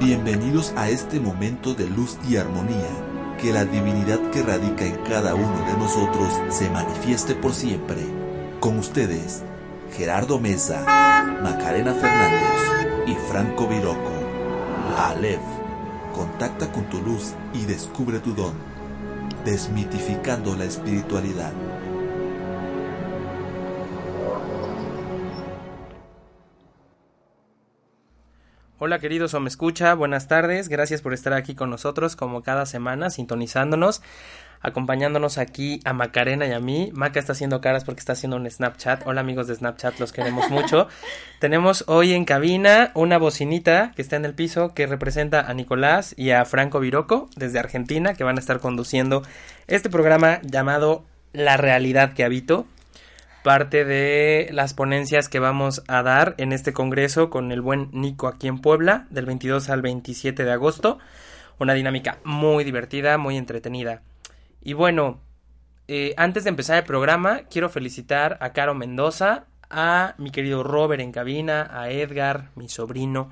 Bienvenidos a este momento de luz y armonía. Que la divinidad que radica en cada uno de nosotros se manifieste por siempre. Con ustedes, Gerardo Mesa, Macarena Fernández y Franco Viroco. Aleph, contacta con tu luz y descubre tu don. Desmitificando la espiritualidad. Hola queridos o me escucha, buenas tardes, gracias por estar aquí con nosotros como cada semana, sintonizándonos, acompañándonos aquí a Macarena y a mí. Maca está haciendo caras porque está haciendo un Snapchat. Hola amigos de Snapchat, los queremos mucho. Tenemos hoy en cabina una bocinita que está en el piso que representa a Nicolás y a Franco Viroco desde Argentina que van a estar conduciendo este programa llamado La realidad que habito parte de las ponencias que vamos a dar en este congreso con el buen Nico aquí en Puebla, del 22 al 27 de agosto. Una dinámica muy divertida, muy entretenida. Y bueno, eh, antes de empezar el programa, quiero felicitar a Caro Mendoza, a mi querido Robert en cabina, a Edgar, mi sobrino,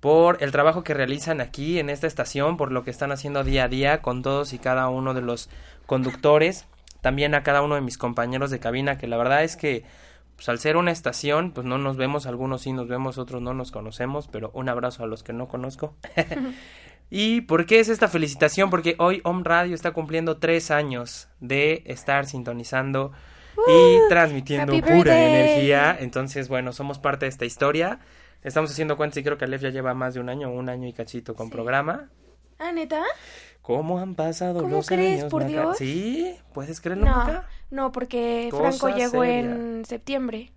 por el trabajo que realizan aquí en esta estación, por lo que están haciendo día a día con todos y cada uno de los conductores también a cada uno de mis compañeros de cabina, que la verdad es que pues, al ser una estación, pues no nos vemos, algunos sí nos vemos, otros no nos conocemos, pero un abrazo a los que no conozco. ¿Y por qué es esta felicitación? Porque hoy Om Radio está cumpliendo tres años de estar sintonizando y transmitiendo pura birthday. energía. Entonces, bueno, somos parte de esta historia. Estamos haciendo cuentas y creo que Alef ya lleva más de un año, un año y cachito con programa. Ah, ¿neta? ¿Cómo han pasado ¿Cómo los crees, años? por Maca? Dios? Sí, ¿puedes creerlo, No, Maca? no, porque Cosa Franco llegó seria. en septiembre.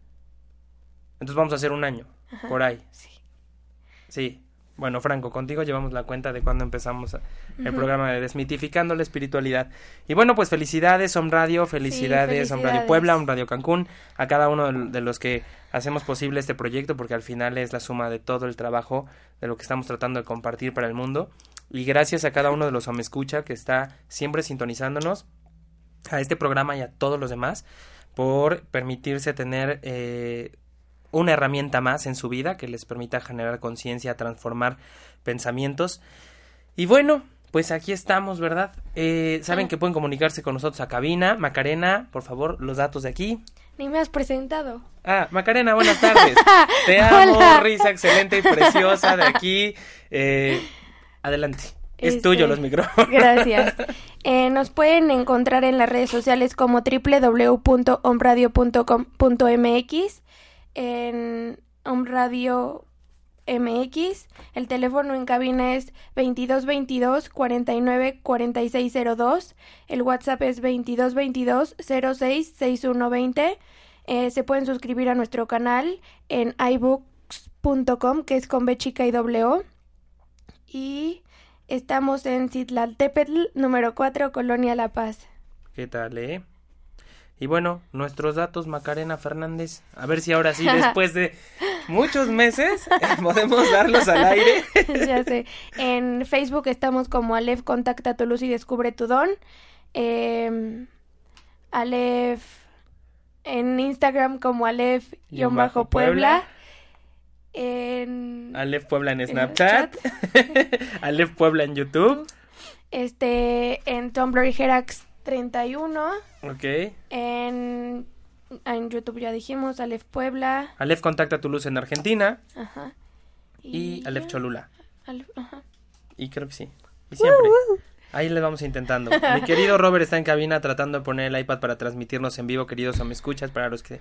Entonces vamos a hacer un año, por ahí. Sí. Sí. Bueno, Franco, contigo llevamos la cuenta de cuando empezamos el programa de Desmitificando la Espiritualidad. Y bueno, pues felicidades, Om Radio, felicidades, Om Radio. Puebla, Om Radio Cancún, a cada uno de los que hacemos posible este proyecto, porque al final es la suma de todo el trabajo de lo que estamos tratando de compartir para el mundo. Y gracias a cada uno de los Escucha que está siempre sintonizándonos a este programa y a todos los demás por permitirse tener eh, una herramienta más en su vida que les permita generar conciencia, transformar pensamientos. Y bueno, pues aquí estamos, ¿verdad? Eh, Saben que pueden comunicarse con nosotros a cabina. Macarena, por favor, los datos de aquí. Ni me has presentado. Ah, Macarena, buenas tardes. Te amo, Hola. risa excelente y preciosa de aquí. Eh, adelante. Es Este, tuyo los micrófonos. Gracias. Eh, nos pueden encontrar en las redes sociales como www.omradio.com.mx, en Omradio MX. El teléfono en cabina es 2222 49 4602. El WhatsApp es 2222 06 6120. Eh, se pueden suscribir a nuestro canal en iBooks.com, que es con B chica y O. Y estamos en Citlaltépetl, número 4, Colonia La Paz. ¿Qué tal, eh? Y bueno, nuestros datos, Macarena Fernández. A ver si ahora sí, después de muchos meses, podemos darlos al aire. ya sé. En Facebook estamos como Alef Contacta tu luz y descubre tu don. Em, Alef en Instagram como Alef En Alef Puebla en Snapchat. Alef Puebla en YouTube. este en Tumblr y Herax 31. Ok. En en YouTube ya dijimos Alef Puebla. Alef Contacta tu luz en Argentina. Ajá. Y Alef ya. Cholula. Ajá. Y creo que sí. Y siempre. Ahí les vamos intentando. Mi querido Robert está en cabina tratando de poner el iPad para transmitirnos en vivo, queridos o me escuchas, para los que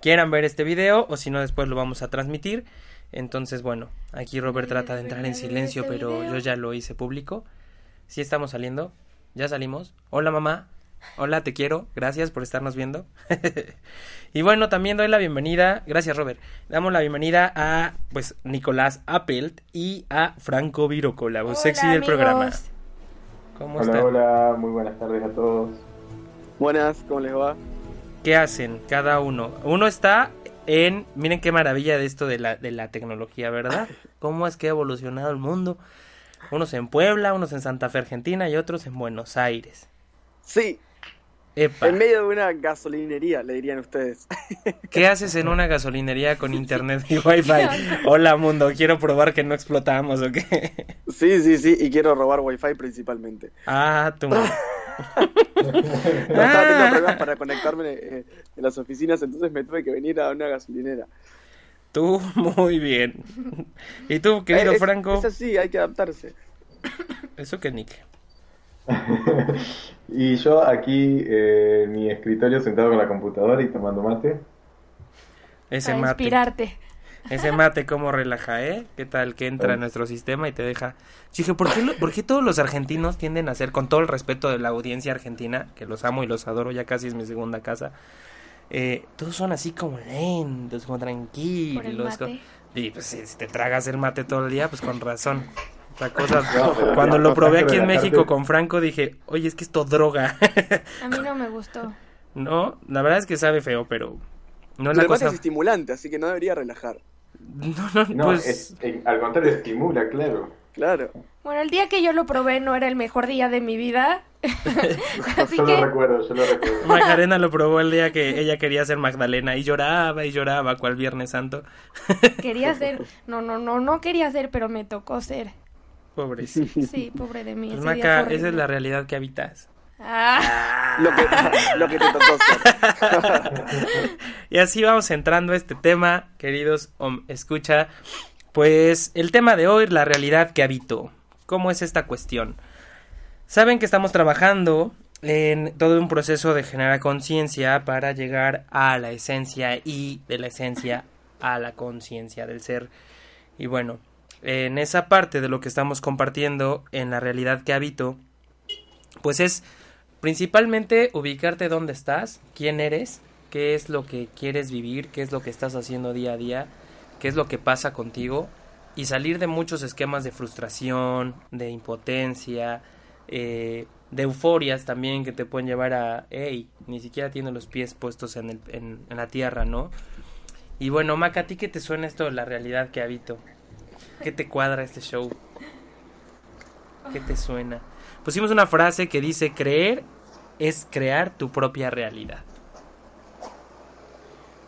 quieran ver este video o si no después lo vamos a transmitir. Entonces, bueno, aquí Robert trata de entrar en silencio, este pero yo ya lo hice público. Sí estamos saliendo. Ya salimos. Hola mamá. Hola, te quiero. Gracias por estarnos viendo. y bueno, también doy la bienvenida. Gracias, Robert. Damos la bienvenida a pues Nicolás Appelt y a Franco Viroco, la voz sexy del amigos. programa. ¿Cómo Hola, están? hola, muy buenas tardes a todos. Buenas, ¿cómo les va? ¿Qué hacen cada uno? Uno está en, miren qué maravilla de esto de la, de la tecnología, ¿verdad? ¿Cómo es que ha evolucionado el mundo? Unos en Puebla, unos en Santa Fe, Argentina y otros en Buenos Aires. Sí, Epa, en medio de una gasolinería, le dirían ustedes. ¿qué haces en una gasolinería con internet y wifi? Hola mundo, quiero probar que no explotamos o qué. Sí, sí, sí, y quiero robar wifi principalmente. Ah, tú. No, estaba teniendo Ah. problemas para conectarme eh, en las oficinas, entonces me tuve que venir a una gasolinera. Tú, muy bien. ¿Y tú, querido Eh, es, Franco? Es así, hay que adaptarse. Eso que Nick. y yo aquí eh, en mi escritorio sentado con la computadora y tomando mate. Ese Para mate. inspirarte. Ese mate cómo relaja, ¿eh? ¿Qué tal que entra en nuestro sistema y te deja... Yo dije, ¿por qué, lo- por qué todos los argentinos tienden a ser, con todo el respeto de la audiencia argentina, que los amo y los adoro, ya casi es mi segunda casa, eh, todos son así como lentos, como Por el tranquilos. Y pues si si te tragas el mate todo el día, pues con razón. Otra cosa, No, cuando lo probé aquí en México con Franco, dije, oye, es que esto droga. A mí no me gustó. no, la verdad es que sabe feo, pero no es la el mate cosa... es estimulante, así que no debería relajar. No, no, No, pues... es- al contrario, estimula, claro. Claro. Bueno, el día que yo lo probé no era el mejor día de mi vida. Así yo que lo recuerdo, yo lo recuerdo. Macarena lo probó el día que ella quería ser Magdalena y lloraba y lloraba cual Viernes Santo. quería ser. No, no, no, no quería ser, pero me tocó ser. Pobrecito. Sí, pobre de mí. Pues Maca, esa es la realidad que habitas. Lo que, lo que te tocó. Y así vamos entrando a este tema, queridos escucha. Pues el tema de hoy, la realidad que habito. ¿Cómo es esta cuestión? Saben que estamos trabajando en todo un proceso de generar conciencia para llegar a la esencia y de la esencia a la conciencia del ser. Y bueno, en esa parte de lo que estamos compartiendo en la realidad que habito, pues es principalmente ubicarte dónde estás, quién eres, qué es lo que quieres vivir, qué es lo que estás haciendo día a día, qué es lo que pasa contigo y salir de muchos esquemas de frustración, de impotencia, eh, de euforias también que te pueden llevar a, hey, ni siquiera tiene los pies puestos en, el, en, en la tierra, ¿no? Y bueno, Maca, ¿a ti qué te suena esto de la realidad que habito? ¿Qué te cuadra este show? ¿Qué te suena? Pusimos una frase que dice, creer es crear tu propia realidad.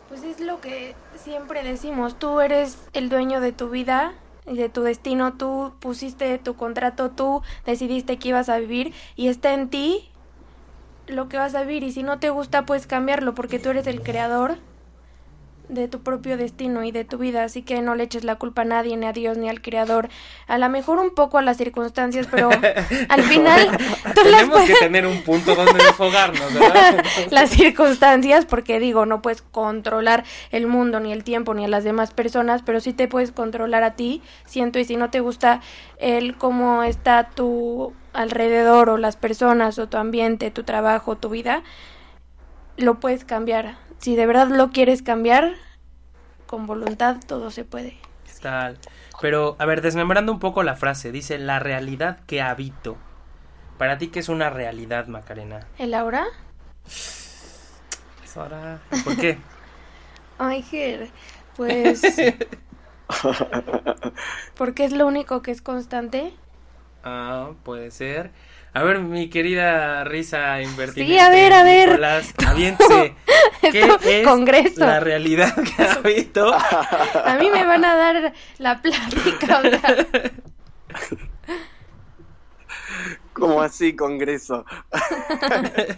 Pues es lo que siempre decimos. Tú eres el dueño de tu vida y de tu destino. Tú pusiste tu contrato, tú decidiste que ibas a vivir y está en ti lo que vas a vivir. Y si no te gusta, puedes cambiarlo porque tú eres el creador de tu propio destino y de tu vida, así que no le eches la culpa a nadie, ni a Dios, ni al creador. A lo mejor un poco a las circunstancias, pero al final tú Tenemos que tener un punto donde desfogarnos, ¿verdad? las circunstancias, porque digo, no puedes controlar el mundo, ni el tiempo, ni a las demás personas, pero sí te puedes controlar a ti, siento, y si no te gusta el cómo está tu alrededor, o las personas, o tu ambiente, tu trabajo, tu vida, lo puedes cambiar. Si de verdad lo quieres cambiar, con voluntad todo se puede. Tal. Pero, a ver, desmembrando un poco la frase, dice la realidad que habito. Para ti, ¿qué es una realidad, Macarena? ¿El ahora? Sara, ¿Por qué? Ay, Ger, pues... porque es lo único que es constante. Ah, puede ser. A ver, mi querida risa invertida. Sí, a ver, a ver. Nicolás, aviéntese. ¿Qué es Congreso. la realidad que habito? A mí me van a dar la plática. o sea, Como así, Congreso.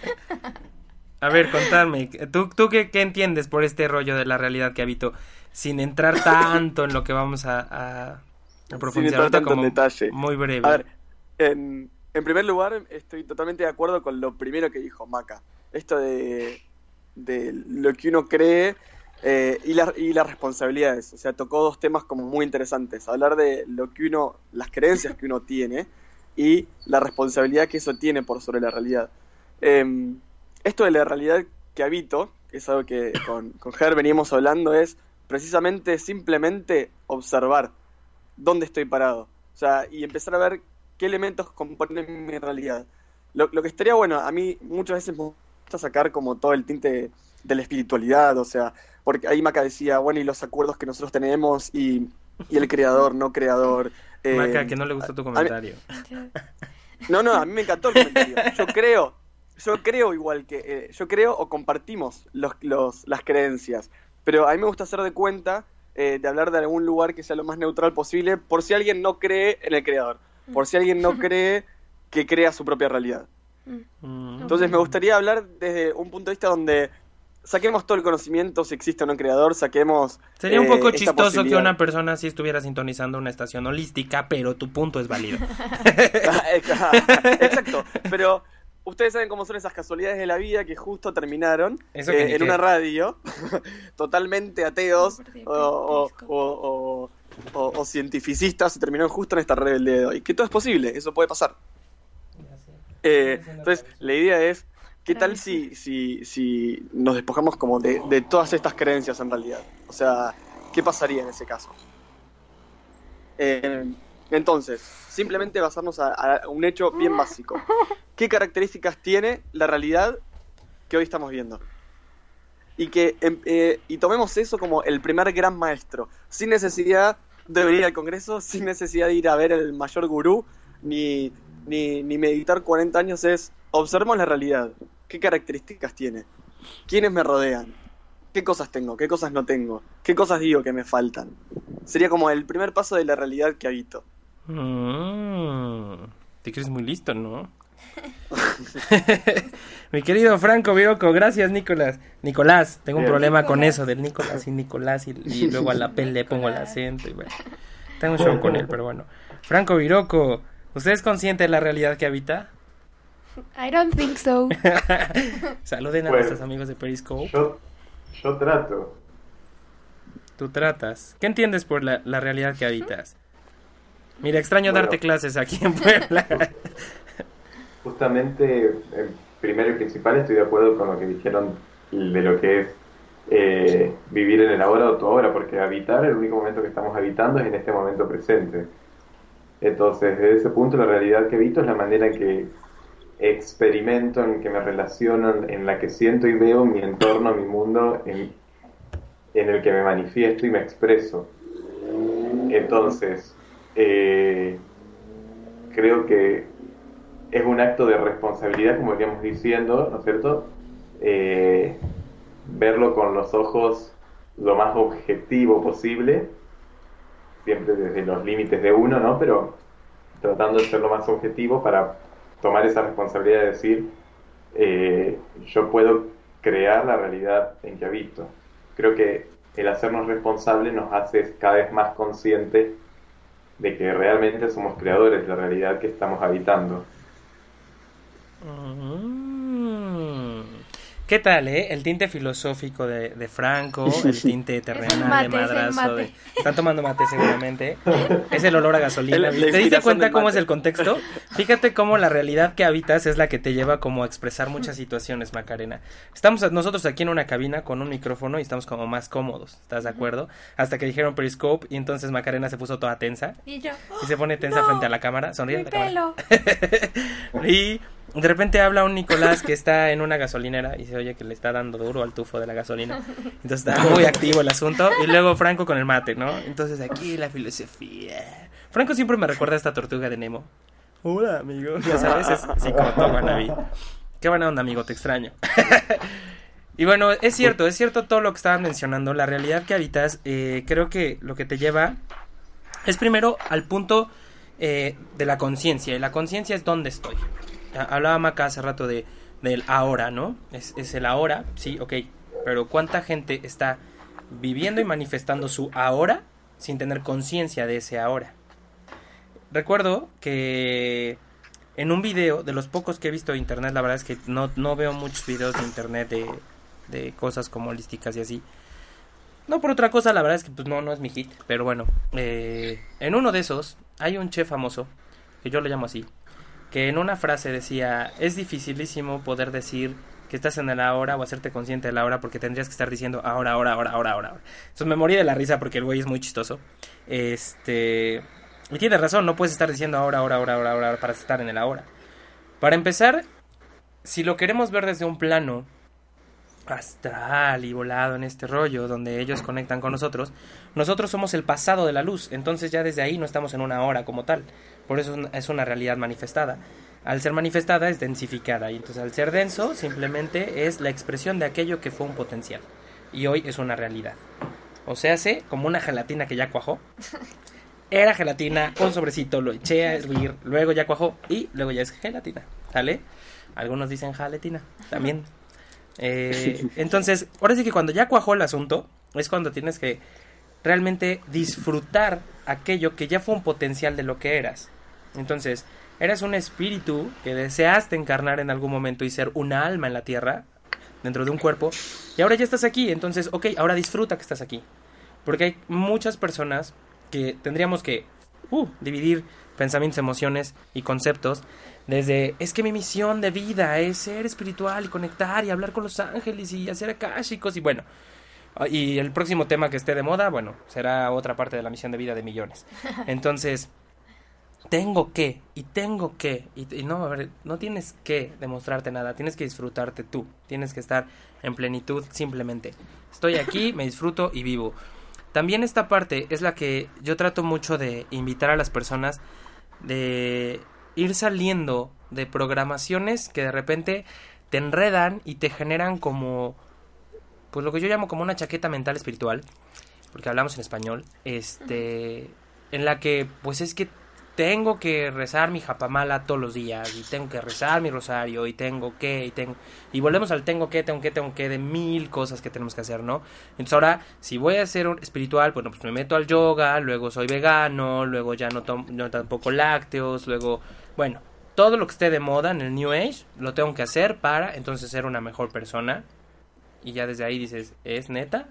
A ver, contadme, ¿tú, tú qué, qué entiendes por este rollo de la realidad que habito? Sin entrar tanto en lo que vamos a, a, a profundizar entrar ahorita tanto en como detalle. muy breve. A ver, en, primer lugar, estoy totalmente de acuerdo con lo primero que dijo Maca. Esto de, lo que uno cree eh, y las responsabilidades. O sea, tocó dos temas como muy interesantes. Hablar de lo que uno, las creencias que uno tiene y la responsabilidad que eso tiene por sobre la realidad. Em, esto de la realidad que habito, que es algo que con, con Ger veníamos hablando, es precisamente simplemente observar dónde estoy parado. O sea, y empezar a ver qué elementos componen mi realidad. Lo, lo que estaría bueno, a mí muchas veces me gusta sacar como todo el tinte de la espiritualidad, o sea, porque ahí Maca decía, bueno, y los acuerdos que nosotros tenemos y, y el creador, no creador. eh, Maca, que no le gustó tu comentario. no, no, a mí me encantó el comentario. Yo creo, yo creo igual que, eh, yo creo o compartimos los, los, las creencias, pero a mí me gusta hacer de cuenta eh, de hablar de algún lugar que sea lo más neutral posible, por si alguien no cree en el creador, por si alguien no cree que crea su propia realidad. Mm. Entonces me gustaría hablar desde un punto de vista donde saquemos todo el conocimiento, si existe o no un creador, saquemos... Sería un eh, poco chistoso que una persona sí estuviera sintonizando una estación holística, pero tu punto es válido. Exacto, pero ustedes saben cómo son esas casualidades de la vida que justo terminaron Eso que eh, en una radio, totalmente ateos o, o, o- o- o- cientificistas y terminaron justo en esta red del dedo. Y que todo es posible, eso puede pasar. Eh, entonces, la idea es, ¿qué tal si, si, si nos despojamos como de, de todas estas creencias en realidad? O sea, ¿qué pasaría en ese caso? Eh, entonces, simplemente basarnos a, a un hecho bien básico. ¿Qué características tiene la realidad que hoy estamos viendo? Y que em, eh, y tomemos eso como el primer gran maestro, sin necesidad de venir al Congreso, sin necesidad de ir a ver el mayor gurú, ni, ni, ni meditar 40 años, es observemos la realidad. ¿Qué características tiene? ¿Quiénes me rodean? ¿Qué cosas tengo? ¿Qué cosas no tengo? ¿Qué cosas digo que me faltan? Sería como el primer paso de la realidad que habito. Mm, Te crees muy listo, ¿no? Mi querido Franco Viroco, gracias Nicolás. Nicolás, tengo un problema con eso del Nicolás y Nicolás y, y luego a la P le pongo el acento y bueno. Tengo un show con él, pero bueno. Franco Viroco, ¿usted es consciente de la realidad que habita? I don't think so. Saluden a Bueno. nuestros amigos de Periscope. Yo, yo trato. Tú tratas. ¿Qué entiendes por la, la realidad que habitas? Mira, extraño Bueno. darte clases aquí en Puebla. Justamente, eh, primero y principal, estoy de acuerdo con lo que dijeron de lo que es eh, vivir en el ahora o tu ahora, porque habitar, el único momento que estamos habitando es en este momento presente. Entonces, desde ese punto, la realidad que habito es la manera en que experimento, en que me relaciono, en la que siento y veo mi entorno, mi mundo, en, en el que me manifiesto y me expreso. Entonces, eh, creo que es un acto de responsabilidad, como veníamos diciendo, ¿no es cierto? Eh, verlo con los ojos lo más objetivo posible, siempre desde los límites de uno, ¿no? Pero tratando de ser lo más objetivo para tomar esa responsabilidad de decir, eh, yo puedo crear la realidad en que habito. Creo que el hacernos responsables nos hace cada vez más conscientes de que realmente somos creadores de la realidad que estamos habitando. Mm. ¿Qué tal, eh? El tinte filosófico de, de Franco, el tinte terrenal mate, de madrazo. de- Están tomando mate seguramente. Es el olor a gasolina. El- ¿Te diste cuenta cómo es el contexto? Fíjate cómo la realidad que habitas es la que te lleva como a expresar muchas situaciones, Macarena. Estamos nosotros aquí en una cabina con un micrófono y estamos como más cómodos, ¿estás de acuerdo? Hasta que dijeron Periscope y entonces Macarena se puso toda tensa Y yo, y se pone tensa No, frente a la cámara, sonríe mi pelo. Y de repente habla un Nicolás que está en una gasolinera y se oye que le está dando duro al tufo de la gasolina. Entonces está muy activo el asunto. Y luego Franco con el mate, ¿no? Entonces aquí la filosofía. Franco siempre me recuerda a esta tortuga de Nemo. Hola, amigo. Ya sabes, es psicoto, wannabe. Qué buena onda, amigo, te extraño. Y bueno, es cierto, es cierto todo lo que estaban mencionando. La realidad que habitas, eh, creo que lo que te lleva es primero al punto eh, de la conciencia. Y la conciencia es dónde estoy. Ah, Hablaba Maca hace rato de, del ahora, ¿no? Es, es el ahora, sí, ok. Pero ¿cuánta gente está viviendo y manifestando su ahora sin tener conciencia de ese ahora? Recuerdo que en un video, de los pocos que he visto de internet, la verdad es que no, no veo muchos videos de internet de, de cosas como holísticas y así. No por otra cosa, la verdad es que pues no, no es mi hit. Pero bueno, eh, en uno de esos hay un chef famoso, que yo lo llamo así, que en una frase decía, es dificilísimo poder decir que estás en el ahora o hacerte consciente de la hora porque tendrías que estar diciendo ahora, ahora, ahora, ahora, ahora. Entonces me morí de la risa porque el güey es muy chistoso. Este... Y tienes razón, no puedes estar diciendo ahora, ahora, ahora, ahora, ahora para estar en el ahora. Para empezar, si lo queremos ver desde un plano astral y volado en este rollo donde ellos conectan con nosotros, nosotros somos el pasado de la luz, entonces ya desde ahí no estamos en una hora como tal, por eso es una realidad manifestada. Al ser manifestada es densificada y entonces al ser denso simplemente es la expresión de aquello que fue un potencial y hoy es una realidad. O sea, hace como una gelatina que ya cuajó. Era gelatina, un sobrecito, lo eché a hervir, luego ya cuajó y luego ya es gelatina, ¿sale? Algunos dicen jaletina también. Eh, entonces, ahora sí que cuando ya cuajó el asunto, es cuando tienes que realmente disfrutar aquello que ya fue un potencial de lo que eras. Entonces, eres un espíritu que deseaste encarnar en algún momento y ser una alma en la tierra, dentro de un cuerpo, y ahora ya estás aquí, entonces, ok, ahora disfruta que estás aquí. Porque hay muchas personas que tendríamos que uh, dividir pensamientos, emociones y conceptos desde es que mi misión de vida es ser espiritual y conectar y hablar con los ángeles y hacer akashicos y bueno, y el próximo tema que esté de moda, bueno, será otra parte de la misión de vida de millones. Entonces, tengo que, y tengo que, y, y no, a ver, no tienes que demostrarte nada, tienes que disfrutarte tú, tienes que estar en plenitud simplemente. Estoy aquí, me disfruto y vivo. También esta parte es la que yo trato mucho de invitar a las personas de ir saliendo de programaciones que de repente te enredan y te generan como pues lo que yo llamo como una chaqueta mental espiritual, porque hablamos en español, este en la que pues es que tengo que rezar mi japamala todos los días y tengo que rezar mi rosario y tengo que y tengo y volvemos al tengo que tengo que tengo que de mil cosas que tenemos que hacer no entonces ahora si voy a ser un espiritual bueno pues me meto al yoga luego soy vegano luego ya no tomo no tampoco lácteos luego bueno todo lo que esté de moda en el new age lo tengo que hacer para entonces ser una mejor persona. Y ya desde ahí dices es neta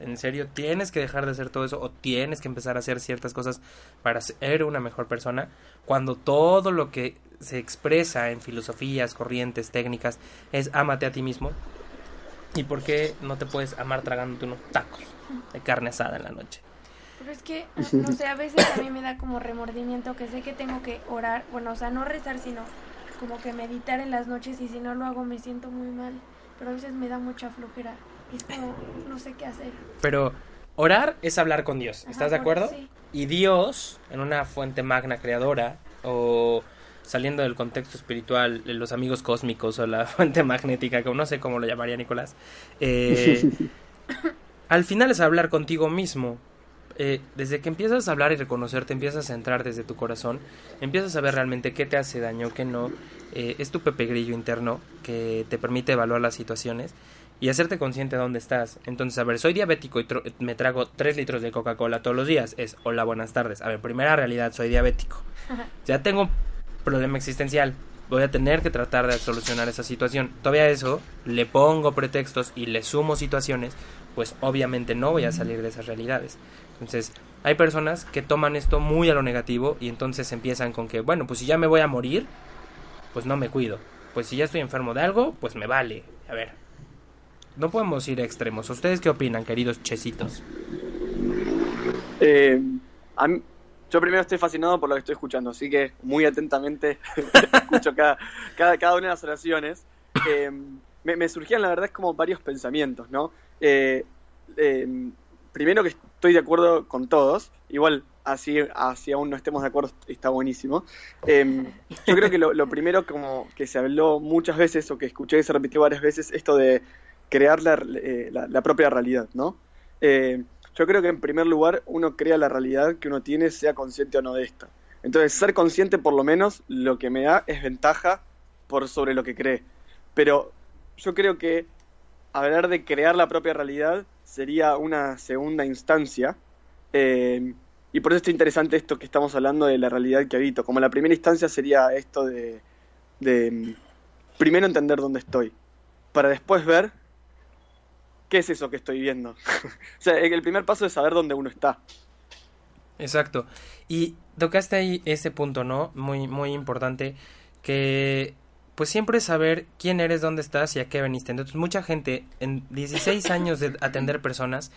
en serio, tienes que dejar de hacer todo eso o tienes que empezar a hacer ciertas cosas para ser una mejor persona. Cuando todo lo que se expresa en filosofías, corrientes, técnicas es ámate a ti mismo. ¿Y por qué no te puedes amar tragándote unos tacos de carne asada en la noche? Pero es que, no sé, a veces a mí me da como remordimiento que sé que tengo que orar, bueno, o sea, no rezar, sino como que meditar en las noches y si no lo hago me siento muy mal. Pero a veces me da mucha flojera. Y es como, no sé qué hacer. Pero orar es hablar con Dios, ¿estás Ajá, de acuerdo? sí. Y Dios, en una fuente magna creadora, o saliendo del contexto espiritual, de los amigos cósmicos o la fuente magnética, como no sé cómo lo llamaría Nicolás, eh, al final es hablar contigo mismo. Eh, desde que empiezas a hablar y reconocerte, empiezas a entrar desde tu corazón, empiezas a ver realmente qué te hace daño, qué no. Eh, es tu pepe grillo interno que te permite evaluar las situaciones y hacerte consciente de dónde estás. Entonces, a ver, soy diabético y me trago 3 litros de Coca-Cola todos los días. Es, hola, buenas tardes. A ver, primera realidad, soy diabético. Ya tengo un problema existencial. Voy a tener que tratar de solucionar esa situación. Todavía eso le pongo pretextos y le sumo situaciones, pues obviamente no voy a salir de esas realidades. Entonces, hay personas que toman esto muy a lo negativo y entonces empiezan con que, bueno, pues si ya me voy a morir, pues no me cuido. Pues si ya estoy enfermo de algo, pues me vale. A ver, no podemos ir a extremos. ¿Ustedes qué opinan, queridos chesitos? Eh, yo primero estoy fascinado por lo que estoy escuchando, así que muy atentamente escucho cada, cada, una de las oraciones. Eh, me, surgían, la verdad, como varios pensamientos, ¿no? Eh, primero que estoy de acuerdo con todos, igual así, así aún no estemos de acuerdo está buenísimo. Yo creo que lo, primero como que se habló muchas veces o que escuché que se repitió varias veces, esto de crear la, eh, la- la propia realidad, ¿no? Eh, yo creo que en primer lugar uno crea la realidad que uno tiene, sea consciente o no de esta. Entonces, ser consciente por lo menos lo que me da es ventaja por sobre lo que cree. Pero yo creo que hablar de crear la propia realidad sería una segunda instancia. eh, y por eso está interesante esto que estamos hablando de la realidad que habito. Como la primera instancia sería esto de, de mm, primero entender dónde estoy, para después ver qué es eso que estoy viendo. o sea, el primer paso es saber dónde uno está. Exacto. Y tocaste ahí ese punto, ¿no? Muy, muy importante. Que pues siempre saber quién eres, dónde estás y a qué veniste. Entonces, mucha gente en 16 años de atender personas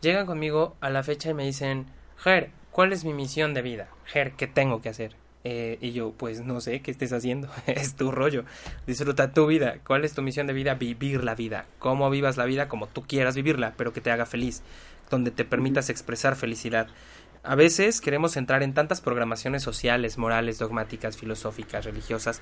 llegan conmigo a la fecha y me dicen, Ger, ¿cuál es mi misión de vida? Ger, ¿qué tengo que hacer? Eh, y yo, pues no sé qué estés haciendo, es tu rollo, disfruta tu vida, ¿cuál es tu misión de vida? Vivir la vida, cómo vivas la vida como tú quieras vivirla, pero que te haga feliz, donde te permitas expresar felicidad. A veces queremos entrar en tantas programaciones sociales, morales, dogmáticas, filosóficas, religiosas,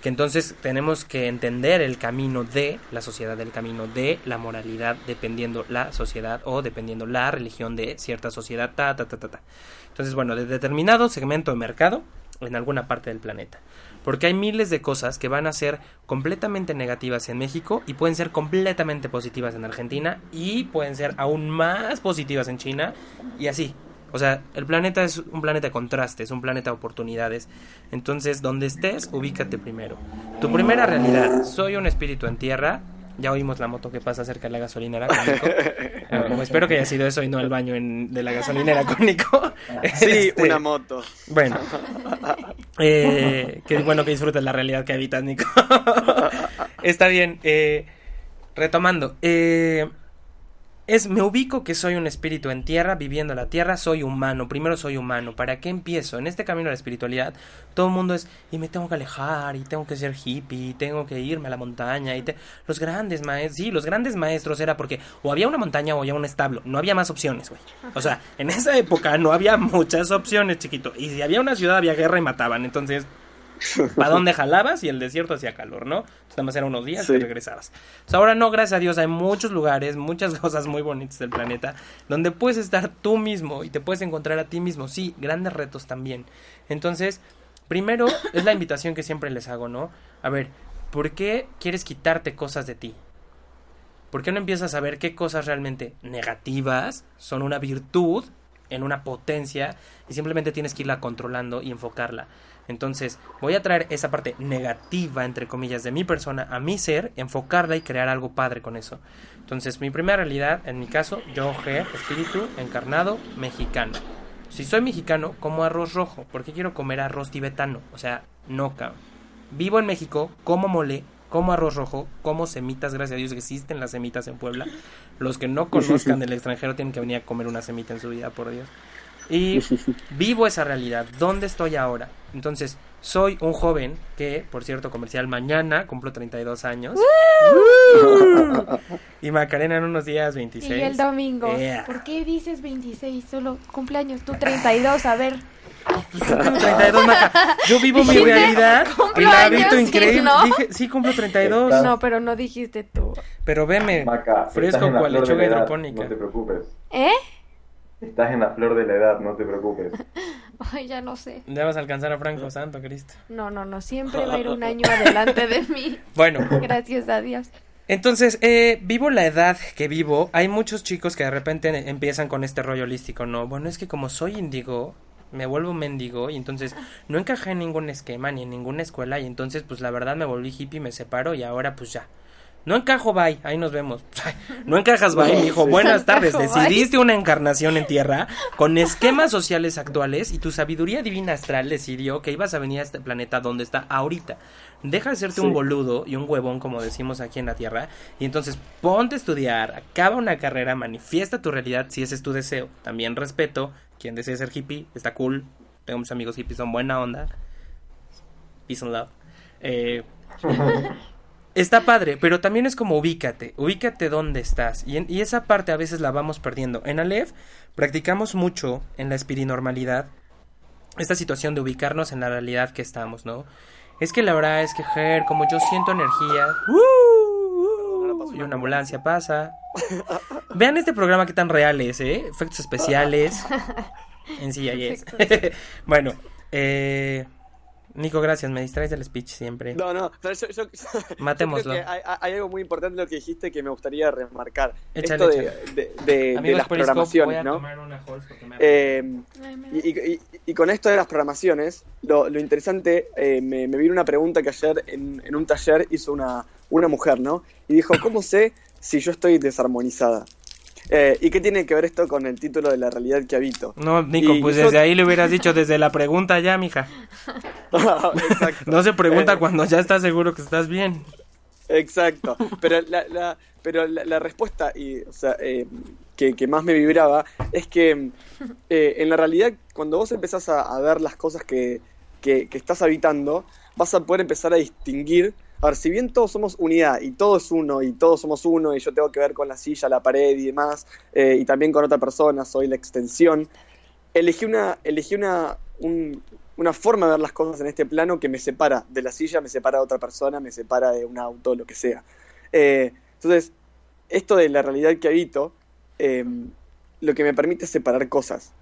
que entonces tenemos que entender el camino de la sociedad, el camino de la moralidad, dependiendo la sociedad o dependiendo la religión de cierta sociedad, ta, ta, ta, ta, ta. Entonces, bueno, de determinado segmento de mercado en alguna parte del planeta. Porque hay miles de cosas que van a ser completamente negativas en México y pueden ser completamente positivas en Argentina y pueden ser aún más positivas en China y así. O sea, el planeta es un planeta de contrastes, un planeta de oportunidades. Entonces, donde estés, ubícate primero. Tu primera realidad, soy un espíritu en tierra. Ya oímos la moto que pasa cerca de la gasolinera con Nico. Eh, espero que haya sido eso y no el baño en- de la gasolinera con Nico. Sí, Este, una moto. Bueno, eh, qué bueno que disfrutes la realidad que habitas, Nico. Está bien. eh, retomando, eh, es me ubico que soy un espíritu en tierra, viviendo la tierra, soy humano. Primero soy humano. ¿Para qué empiezo? En este camino de la espiritualidad, todo el mundo es y me tengo que alejar y tengo que ser hippie, y tengo que irme a la montaña y te- los grandes maestros, sí, los grandes maestros era porque o había una montaña o había un establo, no había más opciones, güey. O sea, en esa época no había muchas opciones, chiquito. Y si había una ciudad había guerra y mataban, entonces ¿Para dónde jalabas? Y el desierto hacía calor, ¿no? Entonces, nada más era unos días Sí. y regresabas. Entonces, ahora no, gracias a Dios, hay muchos lugares, muchas cosas muy bonitas del planeta, donde puedes estar tú mismo y te puedes encontrar a ti mismo. Sí, grandes retos también. Entonces, primero es la invitación que siempre les hago, ¿no? A ver, ¿por qué quieres quitarte cosas de ti? ¿Por qué no empiezas a ver qué cosas realmente negativas son una virtud en una potencia y simplemente tienes que irla controlando y enfocarla? Entonces, voy a traer esa parte negativa, entre comillas, de mi persona a mi ser, enfocarla y crear algo padre con eso. Entonces, mi primera realidad, en mi caso, yo, G, espíritu, encarnado, mexicano. Si soy mexicano, como arroz rojo. ¿Por qué quiero comer arroz tibetano? O sea, no, cabrón. Vivo en México, como mole, como arroz rojo, como semitas, gracias a Dios que existen las semitas en Puebla. Los que no conozcan del extranjero tienen que venir a comer una semita en su vida, por Dios. Y vivo esa realidad. ¿Dónde estoy ahora? Entonces, soy un joven que, por cierto, comercial, mañana cumplo 32 años. y Macarena en unos días 26. Y el domingo. Yeah. ¿Por qué dices 26? Solo cumpleaños, tú 32, a ver. Pues yo tengo 32, Maca. Yo vivo mi realidad y "Cumplo la años", habito increíble. ¿no? Dije, sí, cumplo 32. Está- No, pero no dijiste tú. Pero veme, Maca, fresco cual lechuga edad, hidropónica. No te preocupes. ¿Eh? Estás en la flor de la edad, no te preocupes. Ay, ya no sé. Ya vas a alcanzar a Franco Santo, Cristo. No, no, no. Siempre va a ir un año adelante de mí. Bueno, Gracias a Dios. entonces, eh, vivo la edad que vivo. Hay muchos chicos que de repente empiezan con este rollo holístico, ¿no? Bueno, es que como soy índigo, me vuelvo mendigo y entonces no encajé en ningún esquema ni en ninguna escuela y entonces pues la verdad me volví hippie, me separo y ahora pues ya. No encajo, bye, ahí nos vemos. No encajas, bye, me dijo, buenas tardes, decidiste una encarnación en tierra con esquemas sociales actuales y tu sabiduría divina astral decidió que ibas a venir a este planeta donde está ahorita. Deja de serte un boludo y un huevón, como decimos aquí en la tierra, y entonces ponte a estudiar, acaba una carrera, manifiesta tu realidad si ese es tu deseo. También respeto, quien desee ser hippie, está cool. Tengo muchos amigos hippies, son buena onda. Peace and love. Eh, Está padre, pero también es como ubícate, ubícate dónde estás. Y, en- y esa parte a veces la vamos perdiendo. En Aleph practicamos mucho en la espirinormalidad esta situación de ubicarnos en la realidad que estamos, ¿no? Es que la verdad es que, Ger, como yo siento energía, ¡uh! ¡uh! y una ambulancia pasa. Vean este programa que tan real es, ¿eh? Efectos especiales. En sí, ahí es. bueno, eh, Nico, gracias, me distraes del speech siempre. No, no, pero yo, yo- yo Matémoslo. creo que hay, hay algo muy importante en lo que dijiste que me gustaría remarcar. Échale, Esto de, échale. de- de- de Amigos, las programaciones, ¿no? me- Eh, y, y- y- y con esto de las programaciones, lo, lo interesante, eh, me, me vino una pregunta que ayer en, en un taller hizo una, una mujer, ¿no? Y dijo, ¿cómo sé si yo estoy desarmonizada? Eh, ¿Y qué tiene que ver esto con el título de la realidad que habito? No, Nico, Y pues yo- desde ahí le hubieras dicho desde la pregunta ya, mija. Exacto. No se pregunta Eh, cuando ya estás seguro que estás bien. Exacto, pero la, la- pero la, la respuesta y, o sea, eh, que, que más me vibraba es que eh, en la realidad cuando vos empezás a, a ver las cosas que, que- que estás habitando, vas a poder empezar a distinguir. A ver, si bien todos somos unidad y todo es uno y todos somos uno y yo tengo que ver con la silla, la pared y demás, eh, y también con otra persona, soy la extensión, elegí una, elegí una, un- una forma de ver las cosas en este plano que me separa de la silla, me separa de otra persona, me separa de un auto, lo que sea. Eh, entonces, esto de la realidad que habito, eh, lo que me permite es separar cosas.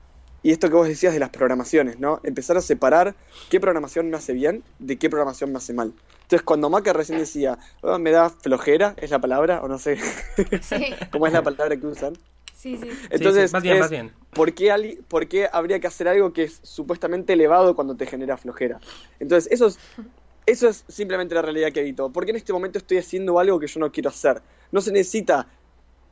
Y esto que vos decías de las programaciones, ¿no? Empezar a separar qué programación me hace bien de qué programación me hace mal. Entonces, cuando Maca recién decía, "Ah, me da flojera, es la palabra, o no sé Sí, cómo es la palabra que usan. sí, sí. Entonces, sí, más bien, es, más bien. ¿por qué, ali- por qué habría que hacer algo que es supuestamente elevado cuando te genera flojera? Entonces, eso es, eso es simplemente la realidad que evito. Porque en este momento estoy haciendo algo que yo no quiero hacer. No se necesita,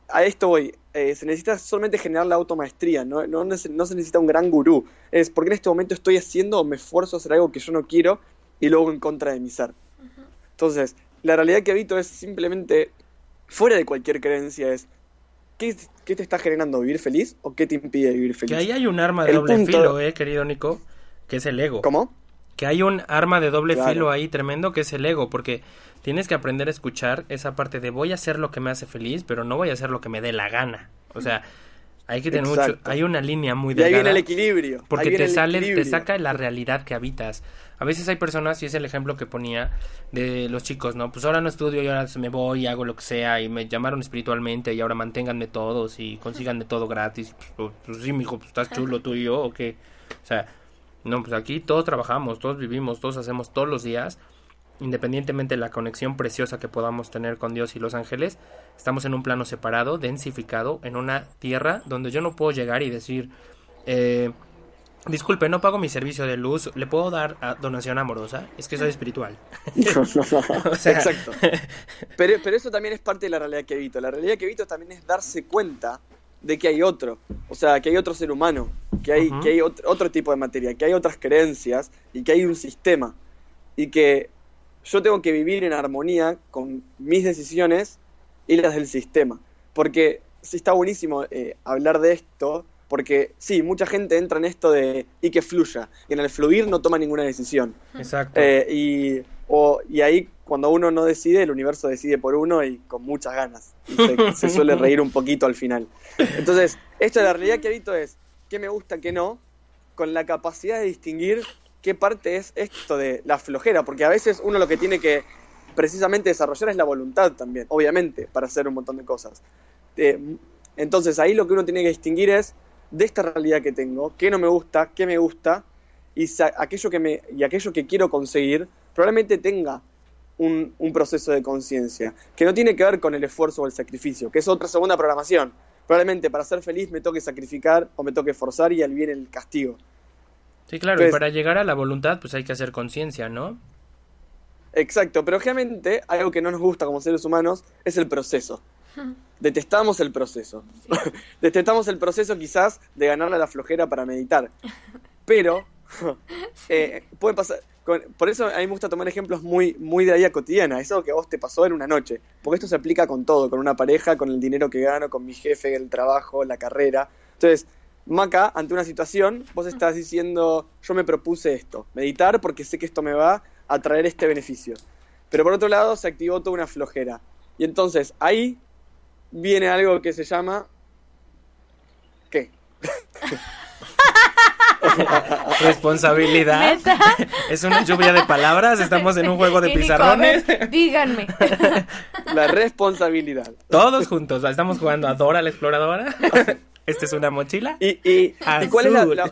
a esto voy, eh, se necesita solamente generar la automaestría, no, no, no se no se necesita un gran gurú. Es porque en este momento estoy haciendo o me esfuerzo a hacer algo que yo no quiero y luego en contra de mi ser. Entonces, la realidad que habito es simplemente, fuera de cualquier creencia, es ¿qué, qué te está generando vivir feliz o qué te impide vivir feliz? Que ahí hay un arma de El doble punto- filo, eh, querido Nico, que es el ego. ¿Cómo? Que hay un arma de doble Claro. filo ahí tremendo que es el ego, porque tienes que aprender a escuchar esa parte de voy a hacer lo que me hace feliz, pero no voy a hacer lo que me dé la gana. O sea, hay que tener mucho, hay una línea muy Y ahí delgada. viene el equilibrio. Porque te sale, te saca la realidad que habitas. A veces hay personas, y es el ejemplo que ponía de los chicos, ¿no? Pues ahora no estudio y ahora me voy y hago lo que sea y me llamaron espiritualmente y ahora manténganme todos y consigan de todo gratis. Pues, pues sí, mijo, pues estás chulo tú y yo o qué. O sea, no, pues aquí todos trabajamos, todos vivimos, todos hacemos todos los días. Independientemente de la conexión preciosa que podamos tener con Dios y los ángeles, estamos en un plano separado, densificado, en una tierra donde yo no puedo llegar y decir, eh, disculpe, no pago mi servicio de luz, ¿le puedo dar a donación amorosa? Es que soy espiritual. O sea- Exacto. Pero, pero eso también es parte de la realidad que evito. La realidad que evito también es darse cuenta de que hay otro. O sea, que hay otro ser humano, que hay, que hay otro, otro tipo de materia, que hay otras creencias y que hay un sistema. Y que yo tengo que vivir en armonía con mis decisiones y las del sistema. Porque sí está buenísimo eh, hablar de esto, porque sí, mucha gente entra en esto de y que fluya. Y en el fluir no toma ninguna decisión. Exacto. Eh, y, o- y ahí cuando uno no decide, el universo decide por uno y con muchas ganas. Y se, se suele reír un poquito al final. Entonces, esto de la realidad que habito es qué me gusta, qué no, con la capacidad de distinguir qué parte es esto de la flojera, porque a veces uno lo que tiene que precisamente desarrollar es la voluntad también, obviamente, para hacer un montón de cosas. Eh, entonces ahí lo que uno tiene que distinguir es de esta realidad que tengo, qué no me gusta, qué me gusta, y aquello que me y aquello que quiero conseguir probablemente tenga un, un proceso de conciencia que no tiene que ver con el esfuerzo o el sacrificio que es otra segunda programación. Probablemente para ser feliz me toque sacrificar o me toque forzar y al bien el castigo. Sí, claro, y para llegar a la voluntad, pues hay que hacer conciencia, ¿no? exacto pero generalmente algo que no nos gusta como seres humanos es el proceso. Detestamos el proceso. Detestamos el proceso quizás de ganarle a la flojera para meditar pero eh, puede pasar con- por eso a mí me gusta tomar ejemplos muy muy de la vida cotidiana eso que a vos te pasó en una noche porque esto se aplica con todo con una pareja con el dinero que gano con mi jefe el trabajo la carrera. Entonces Maca ante una situación vos estás diciendo yo me propuse esto meditar porque sé que esto me va a traer este beneficio pero por otro lado se activó toda una flojera. Y entonces ahí viene algo que se llama ¿qué? Responsabilidad. ¿Neta? Es una lluvia de palabras, estamos en un juego de ver, pizarrones. díganme. la responsabilidad Todos juntos, estamos jugando a Dora la exploradora. Esta es una mochila. Y, y, ¿y cuál es la,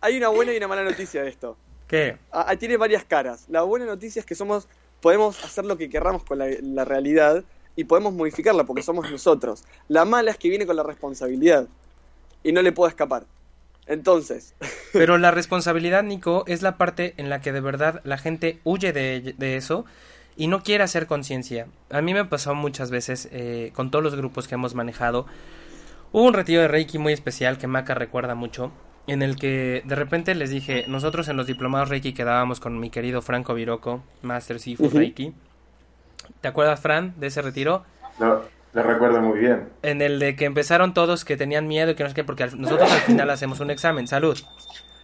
Hay una buena y una mala noticia de esto. ¿Qué? Ah, ah, tiene varias caras. La buena noticia es que somos, podemos hacer lo que querramos con la, la realidad y podemos modificarla porque somos nosotros. La mala es que viene con la responsabilidad y no le puedo escapar. Entonces, Pero la responsabilidad, Nico, es la parte en la que de verdad la gente huye de, de eso y no quiere hacer conciencia. A mí me pasó muchas veces eh, con todos los grupos que hemos manejado. Hubo un retiro de Reiki muy especial que Maca recuerda mucho, en el que de repente les dije, nosotros en los diplomados Reiki quedábamos con mi querido Franco Viroco, Master Sifu Ujú. Reiki. ¿Te acuerdas, Fran, de ese retiro? Lo, lo recuerdo muy bien. En el de que empezaron todos que tenían miedo y que no sé qué, porque al- nosotros al final hacemos un examen. Salud.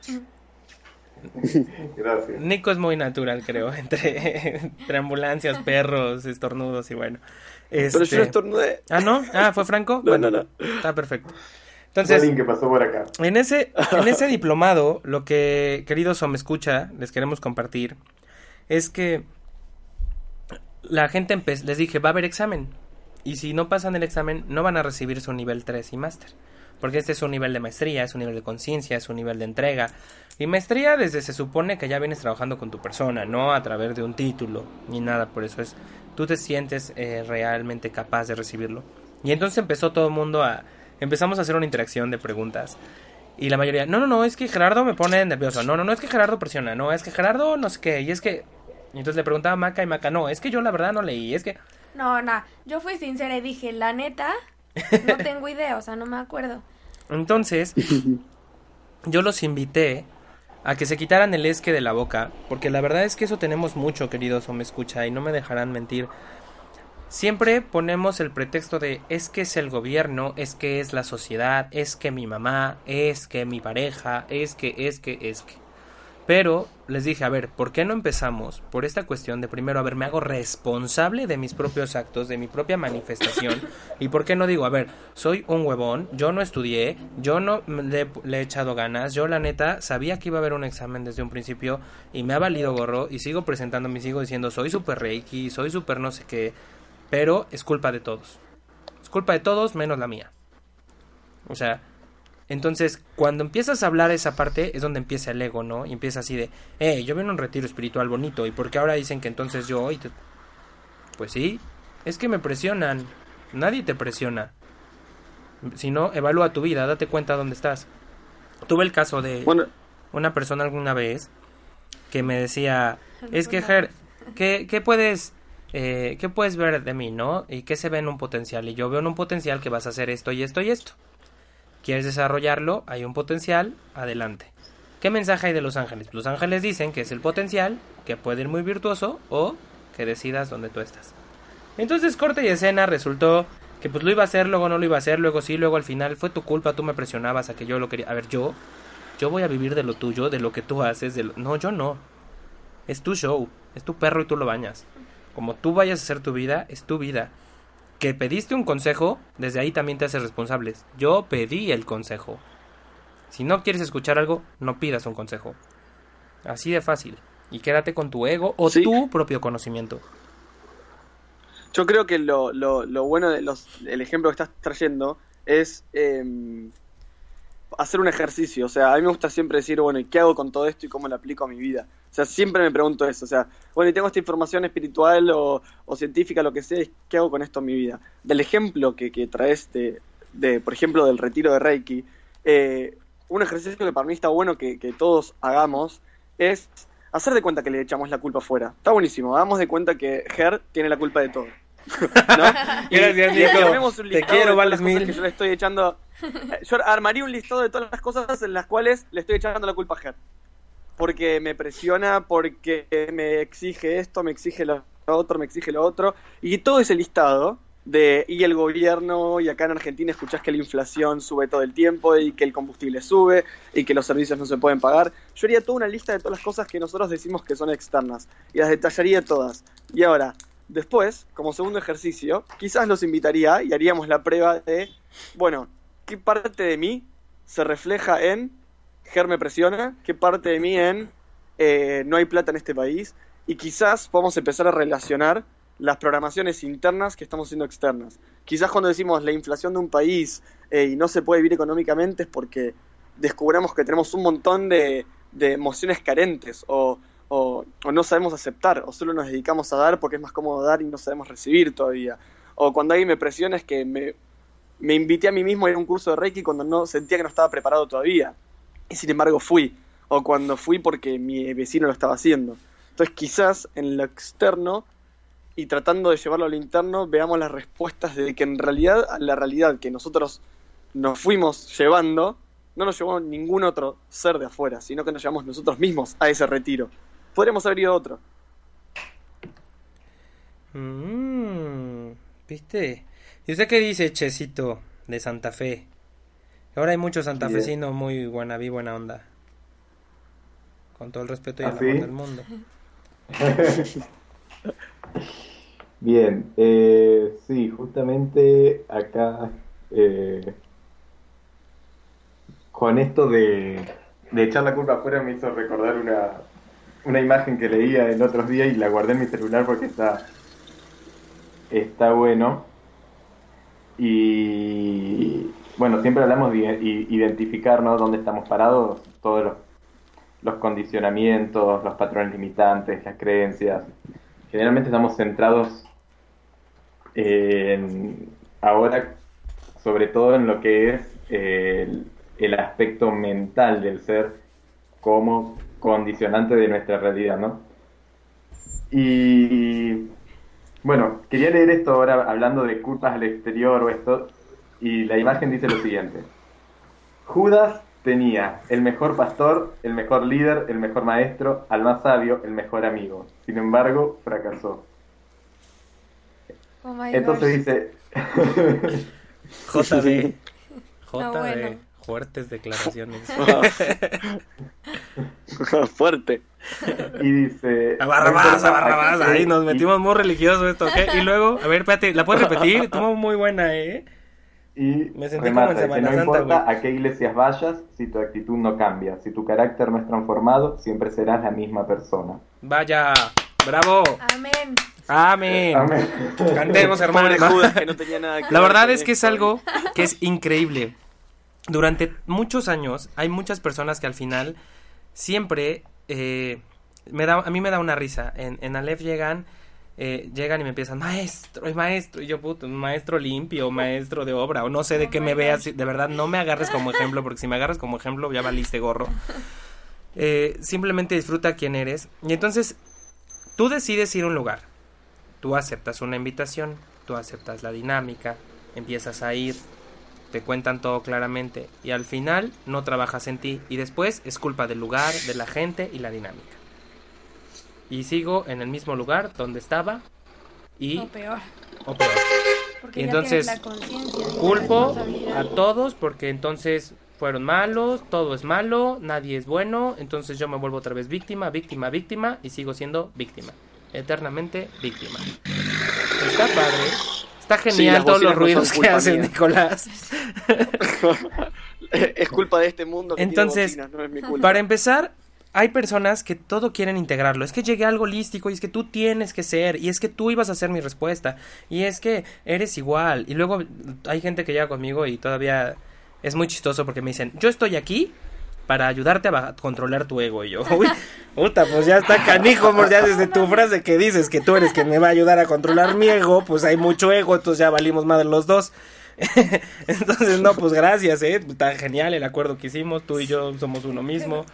Gracias. Nico es muy natural, creo, entre, entre ambulancias, perros, estornudos y bueno. Pero Este- yo no estornudé. Ah, ¿no? Ah, ¿fue Franco? No, bueno, no, no. Está perfecto. Entonces, alguien que pasó por acá. en ese, en ese diplomado, lo que, queridos o me escucha, les queremos compartir, es que la gente les dije, va a haber examen. Y si no pasan el examen, no van a recibir su nivel 3 y máster. Porque este es un nivel de maestría, es un nivel de conciencia, es un nivel de entrega. Y maestría desde se supone que ya vienes trabajando con tu persona, no a través de un título, ni nada por eso es. Tú te sientes eh, realmente capaz de recibirlo. Y entonces empezó todo el mundo a... Empezamos a hacer una interacción de preguntas. Y la mayoría, no, no, no, es que Gerardo me pone nervioso. No, no, no, es que Gerardo presiona. No, es que Gerardo no sé qué. Y es que... Y entonces le preguntaba a Maca y Maca, no, es que yo la verdad no leí. Es que... No, no, yo fui sincera y dije, la neta, no tengo idea, o sea, no me acuerdo. Entonces, yo los invité a que se quitaran el esque de la boca, porque la verdad es que eso tenemos mucho, queridos, o me escucha, y no me dejarán mentir. Siempre ponemos el pretexto de es que es el gobierno, es que es la sociedad, es que mi mamá, es que mi pareja, es que, es que, es que. Pero les dije, a ver, ¿por qué no empezamos por esta cuestión de primero, a ver, me hago responsable de mis propios actos, de mi propia manifestación? ¿Y por qué no digo, a ver, soy un huevón, yo no estudié, yo no le, le he echado ganas, yo la neta sabía que iba a haber un examen desde un principio y me ha valido gorro y sigo presentándome y sigo diciendo, soy super reiki, soy super no sé qué, pero es culpa de todos. Es culpa de todos menos la mía. O sea, entonces, cuando empiezas a hablar esa parte es donde empieza el ego, ¿no? Y empieza así de, eh, yo vine a un retiro espiritual bonito, ¿y por qué ahora dicen que entonces yo... Y te- Pues sí, es que me presionan, nadie te presiona. Si no, evalúa tu vida, date cuenta dónde estás. Tuve el caso de Bueno, una persona alguna vez que me decía, es que Ger, ¿qué, qué puedes... eh, ¿Qué puedes ver de mí, no? ¿Y qué se ve en un potencial? Y yo veo en un potencial que vas a hacer esto y esto y esto. ¿Quieres desarrollarlo? Hay un potencial, adelante. ¿Qué mensaje hay de los ángeles? Los ángeles dicen que es el potencial, que puede ir muy virtuoso o que decidas dónde tú estás. Entonces, corte y escena, resultó que pues lo iba a hacer, luego no lo iba a hacer, luego sí, luego al final fue tu culpa, tú me presionabas a que yo lo quería. A ver, yo, yo voy a vivir de lo tuyo, de lo que tú haces, de lo... No, yo no. Es tu show, es tu perro y tú lo bañas. Como tú vayas a hacer tu vida, es tu vida. Que pediste un consejo, desde ahí también te haces responsables. Yo pedí el consejo. Si no quieres escuchar algo, no pidas un consejo. Así de fácil. Y quédate con tu ego o Sí. tu propio conocimiento. yo creo que lo, lo, lo bueno del el ejemplo que estás trayendo es eh, hacer un ejercicio. O sea, a mí me gusta siempre decir, bueno, ¿y qué hago con todo esto y cómo lo aplico a mi vida? O sea, siempre me pregunto eso. O sea, bueno, y tengo esta información espiritual o, o científica, lo que sea, ¿y ¿qué hago con esto en mi vida? Del ejemplo que, que traes de, de, por ejemplo, del retiro de Reiki, eh, un ejercicio que para mí está bueno que, que todos hagamos es hacer de cuenta que le echamos la culpa afuera. Está buenísimo, hagamos de cuenta que Ger tiene la culpa de todo. ¿No? Y- Gracias, Nico. un Te quiero, vales mil. que yo le estoy echando. Eh, Yo armaría un listado de todas las cosas en las cuales le estoy echando la culpa a Ger. Porque me presiona, porque me exige esto, me exige lo otro, me exige lo otro. Y todo ese listado de y el gobierno, y acá en Argentina escuchás que la inflación sube todo el tiempo, y que el combustible sube, y que los servicios no se pueden pagar. Yo haría toda una lista de todas las cosas que nosotros decimos que son externas. Y las detallaría todas. Y ahora, Después, como segundo ejercicio, quizás los invitaría y haríamos la prueba de, bueno, ¿qué parte de mí se refleja en Ger me presiona? ¿Qué parte de mí en eh, no hay plata en este país? Y quizás podemos empezar a relacionar las programaciones internas que estamos haciendo externas. Quizás cuando decimos la inflación de un país eh, y no se puede vivir económicamente es porque descubramos que tenemos un montón de, de emociones carentes o, o, o no sabemos aceptar, o solo nos dedicamos a dar porque es más cómodo dar y no sabemos recibir todavía. O cuando alguien me presiona es que me, me invité a mí mismo a ir a un curso de Reiki cuando no sentía que no estaba preparado todavía. Y sin embargo fui. O cuando fui porque mi vecino lo estaba haciendo. Entonces quizás en lo externo y tratando de llevarlo al interno veamos las respuestas de que en realidad la realidad que nosotros nos fuimos llevando, no nos llevó ningún otro ser de afuera, sino que nos llevamos nosotros mismos a ese retiro. Podríamos haber ido a otro. Mm, ¿Viste? ¿Y usted qué dice, Chesito, de Santa Fe? Ahora hay muchos santafesinos muy guanabí, buena onda. Con todo el respeto y el ¿Ah, amor sí? del mundo. Bien, eh, sí, justamente acá eh, con esto de, de echar la culpa afuera me hizo recordar una, una imagen que leía el otros días y la guardé en mi celular porque está, está bueno. Y bueno, siempre hablamos de i- identificar ¿no? dónde estamos parados, todos los, los condicionamientos, los patrones limitantes, las creencias. Generalmente estamos centrados en, ahora sobre todo en lo que es eh, el, el aspecto mental del ser como condicionante de nuestra realidad, ¿no? Y bueno, quería leer esto ahora hablando de culpas al exterior o esto, y la imagen dice lo siguiente. Judas tenía el mejor pastor, el mejor líder, el mejor maestro, al más sabio, el mejor amigo. Sin embargo, fracasó. Oh my Entonces gosh. dice, JD. JD. No, bueno. Fuertes declaraciones. Fuerte. y dice... A Barrabás, no a importa Barrabás. Ahí nos y- metimos muy religiosos esto, ¿ok? Y luego, a ver, espérate, ¿la puedes repetir? Estuvo muy buena, ¿eh? Y Me sentí remata, como en dice, Semana no Santa, importa güey". a qué iglesias vayas, si tu actitud no cambia, si tu carácter no es transformado, siempre serás la misma persona. Vaya, bravo. Amén. Amén. Amén. Cantemos, hermano. Pobre Judas que no tenía nada que La ver verdad es que es algo que es increíble. Durante muchos años hay muchas personas que al final siempre eh, me da, a mí me da una risa. En, en Aleph llegan, eh, llegan y me empiezan, maestro, y maestro, y yo, puto, maestro limpio, maestro de obra, o no sé de qué me veas, de verdad no me agarres como ejemplo, porque si me agarras como ejemplo ya valiste gorro. Eh, simplemente disfruta quién eres. Y entonces, tú decides ir a un lugar, tú aceptas una invitación, tú aceptas la dinámica, empiezas a ir, te cuentan todo claramente y al final no trabajas en ti y después es culpa del lugar, de la gente y la dinámica. Y sigo en el mismo lugar donde estaba y O peor. o peor. Porque Y entonces, la Culpo a todos porque entonces fueron malos, todo es malo, nadie es bueno, entonces yo me vuelvo otra vez víctima, víctima, víctima y sigo siendo víctima. Eternamente víctima. Está padre. Está genial todos los no ruidos que culpa hace mía. Nicolás. es culpa de este mundo que Entonces, tiene bocinas, no es mi culpa. Para empezar, hay personas que todo quieren integrarlo. Es que llegué a algo holístico y es que tú tienes que ser y es que tú ibas a ser mi respuesta y es que eres igual. Y luego hay gente que llega conmigo y todavía es muy chistoso porque me dicen, yo estoy aquí para ayudarte a controlar tu ego. Y yo, uy, puta, pues ya está canijo, amor, ya desde tu frase que dices que tú eres quien me va a ayudar a controlar mi ego, pues hay mucho ego, entonces ya valimos más de los dos. entonces, no, pues gracias, eh, está genial el acuerdo que hicimos, tú y yo somos uno mismo.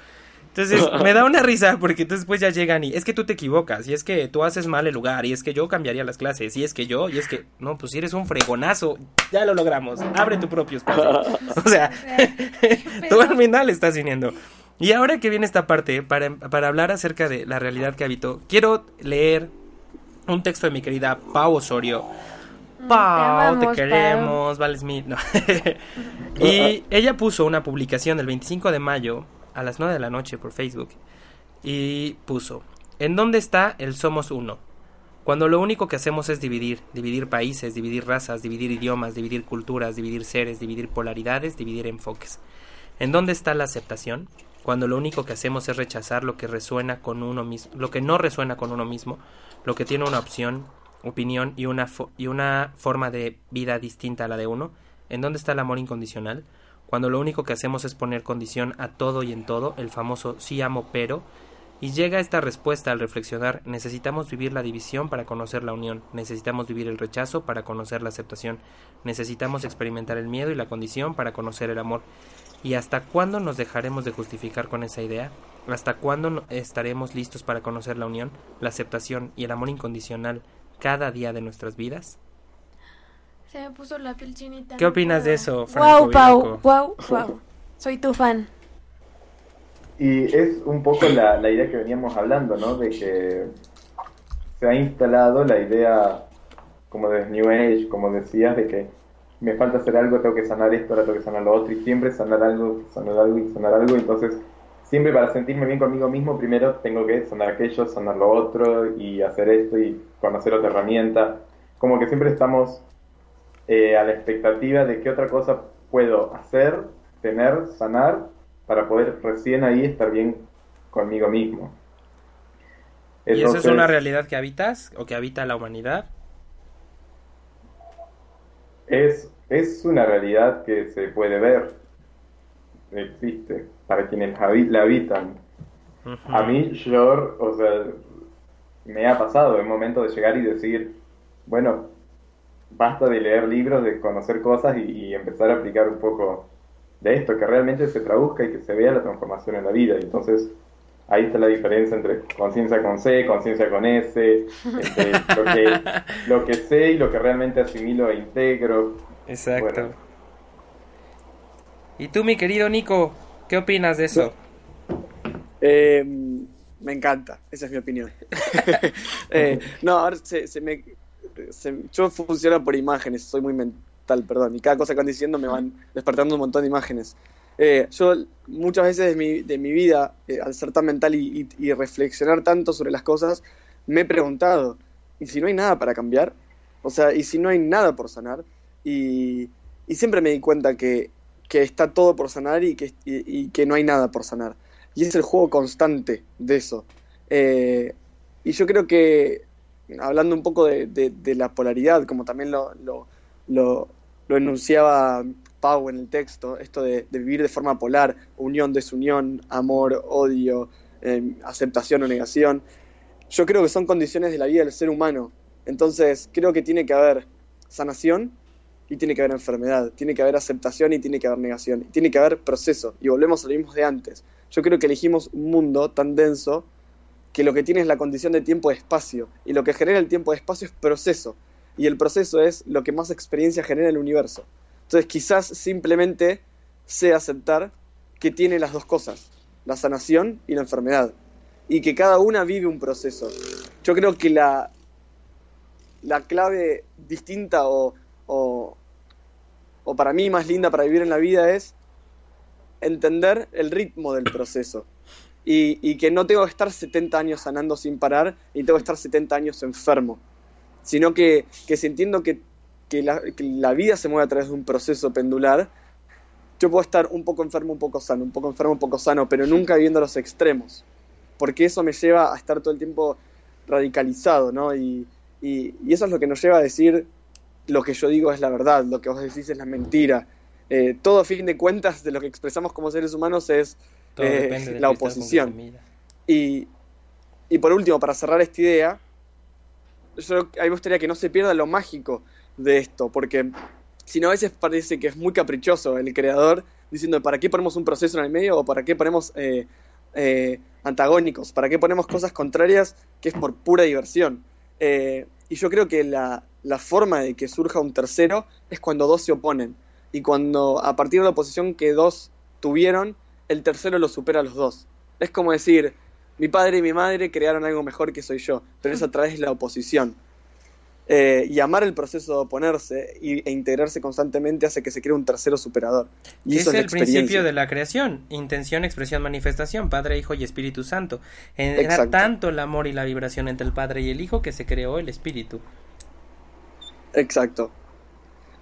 Entonces, me da una risa porque entonces pues ya llegan y es que tú te equivocas, y es que tú haces mal el lugar, y es que yo cambiaría las clases, y es que yo, y es que, no, pues si eres un fregonazo, ya lo logramos, abre tu propio espacio. O sea, tú al final estás viniendo. Y ahora que viene esta parte, para, para hablar acerca de la realidad que habito, quiero leer un texto de mi querida Pau Osorio. Mm, Pau, te, amamos, queremos, vales mil. No. y ella puso una publicación el 25 de mayo a las 9 de la noche por Facebook. Y puso, ¿en dónde está el somos uno? Cuando lo único que hacemos es dividir, dividir países, dividir razas, dividir idiomas, dividir culturas, dividir seres, dividir polaridades, dividir enfoques. ¿En dónde está la aceptación? Cuando lo único que hacemos es rechazar lo que resuena con uno mismo, lo que no resuena con uno mismo, lo que tiene una opción, opinión y una y una forma de vida distinta a la de uno. ¿En dónde está el amor incondicional? Cuando lo único que hacemos es poner condición a todo y en todo, el famoso sí amo pero, y llega esta respuesta al reflexionar, necesitamos vivir la división para conocer la unión, necesitamos vivir el rechazo para conocer la aceptación, necesitamos experimentar el miedo y la condición para conocer el amor. ¿Y hasta cuándo nos dejaremos de justificar con esa idea? ¿Hasta cuándo estaremos listos para conocer la unión, la aceptación y el amor incondicional cada día de nuestras vidas? Se me puso la piel chinita. ¿Qué opinas de eso, Franco Wow, Pau, wow, wow. Soy tu fan. Y es un poco la, la idea que veníamos hablando, ¿no? De que se ha instalado la idea como de New Age, como decías, de que me falta hacer algo, tengo que sanar esto, ahora tengo que sanar lo otro, y siempre sanar algo, sanar algo y sanar algo. Entonces, siempre para sentirme bien conmigo mismo, primero tengo que sanar aquello, sanar lo otro, y hacer esto, y conocer otra herramienta. Como que siempre estamos eh, a la expectativa de qué otra cosa puedo hacer, tener, sanar, para poder recién ahí estar bien conmigo mismo. ¿Y eso es una realidad que habitas o que habita la humanidad? Es, es una realidad que se puede ver, existe, para quienes la habitan. A mí, yo, o sea, me ha pasado el momento de llegar y decir, bueno, basta de leer libros, de conocer cosas y, y empezar a aplicar un poco de esto, que realmente se traduzca y que se vea la transformación en la vida. Y entonces, ahí está la diferencia entre conciencia con C, conciencia con S, entre lo que, lo que sé y lo que realmente asimilo e integro. Exacto. Bueno. ¿Y tú, mi querido Nico, qué opinas de eso? Eh, me encanta, esa es mi opinión. Eh, no, ahora se, se me, se- yo funciono por imágenes, soy muy mental, perdón, y cada cosa que van diciendo me van despertando un montón de imágenes. Eh, yo muchas veces de mi, de mi vida, eh, al ser tan mental y, y- y reflexionar tanto sobre las cosas, me he preguntado, ¿y si no hay nada para cambiar? O sea, ¿y si no hay nada por sanar? Y, y siempre me di cuenta que, que está todo por sanar y que, y- que no hay nada por sanar. Y es el juego constante de eso. Eh, y yo creo que, hablando un poco de, la polaridad, como también lo, lo, lo- lo enunciaba Pau en el texto, esto de, vivir de forma polar, unión, desunión, amor, odio, eh, aceptación o negación, yo creo que son condiciones de la vida del ser humano. Entonces, creo que tiene que haber sanación y tiene que haber enfermedad, tiene que haber aceptación y tiene que haber negación, tiene que haber proceso. Y volvemos a lo mismo de antes. Yo creo que elegimos un mundo tan denso que lo que tiene es la condición de tiempo y espacio. Y lo que genera el tiempo y espacio es proceso. Y el proceso es lo que más experiencia genera en el universo. Entonces quizás simplemente sea aceptar que tiene las dos cosas, la sanación y la enfermedad. Y que cada una vive un proceso. Yo creo que la, la clave distinta o, o, o para mí más linda para vivir en la vida es entender el ritmo del proceso. Y, que no tengo que estar 70 años sanando sin parar, ni tengo que estar 70 años enfermo. Sino que, que si entiendo que, que, la, vida se mueve a través de un proceso pendular, yo puedo estar un poco enfermo, un poco sano, un poco enfermo, un poco sano, pero nunca viviendo los extremos. Porque eso me lleva a estar todo el tiempo radicalizado, ¿no? Y, y, eso es lo que nos lleva a decir lo que yo digo es la verdad, lo que vos decís es la mentira. Eh, todo fin de cuentas de lo que expresamos como seres humanos es eh, la oposición. Y, y por último, para cerrar esta idea, yo a mí me gustaría que no se pierda lo mágico de esto, porque si no a veces parece que es muy caprichoso el creador diciendo ¿para qué ponemos un proceso en el medio o para qué ponemos eh, eh, antagónicos? ¿Para qué ponemos cosas contrarias que es por pura diversión? Eh, y yo creo que la, la forma de que surja un tercero es cuando dos se oponen y cuando a partir de la oposición que dos tuvieron, el tercero lo supera a los dos. Es como decir, mi padre y mi madre crearon algo mejor que soy yo, pero es a través de la oposición. Eh, y amar el proceso de oponerse y, e integrarse constantemente hace que se cree un tercero superador. Y eso es el principio de la creación, intención, expresión, manifestación, Padre, Hijo y Espíritu Santo. Era Exacto. tanto el amor y la vibración entre el Padre y el Hijo que se creó el Espíritu. Exacto.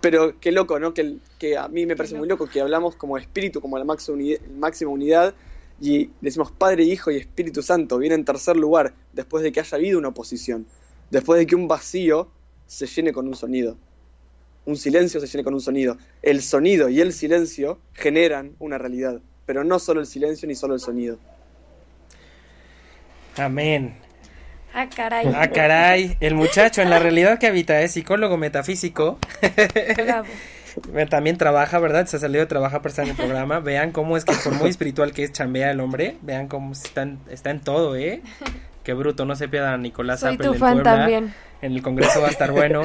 Pero qué loco, ¿no? Que, a mí me parece muy loco que hablamos como espíritu, como la máxima unidad, máxima unidad y decimos Padre, Hijo y Espíritu Santo. Viene en tercer lugar después de que haya habido una oposición. Después de que un vacío se llene con un sonido. Un silencio se llene con un sonido. El sonido y el silencio generan una realidad. Pero no solo el silencio ni solo el sonido. Amén. Ah, caray. Ah, caray. El muchacho en la realidad que habita es psicólogo metafísico. Bravo. También trabaja, ¿verdad? Se salió de trabajar para estar en el programa. Vean cómo es que por muy espiritual que es, chambea el hombre. Vean cómo está en, está en todo, ¿eh? Qué bruto, no se pierdan a Nicolás Soy Apple tu en fan Puebla. también. En el Congreso va a estar bueno.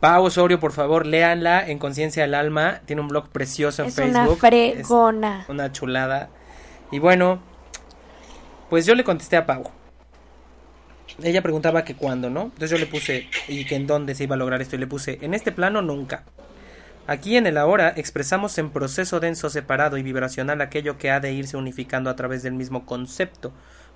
Pau Osorio, por favor, léanla en Conciencia del Alma. Tiene un blog precioso en Es una Facebook. fregona. Es una chulada. Y bueno, pues yo le contesté a Pau. Ella preguntaba que cuándo, ¿no? Entonces yo le puse, y que en dónde se iba a lograr esto. Y le puse, en este plano nunca. Aquí en el ahora expresamos en proceso denso separado y vibracional aquello que ha de irse unificando a través del mismo concepto,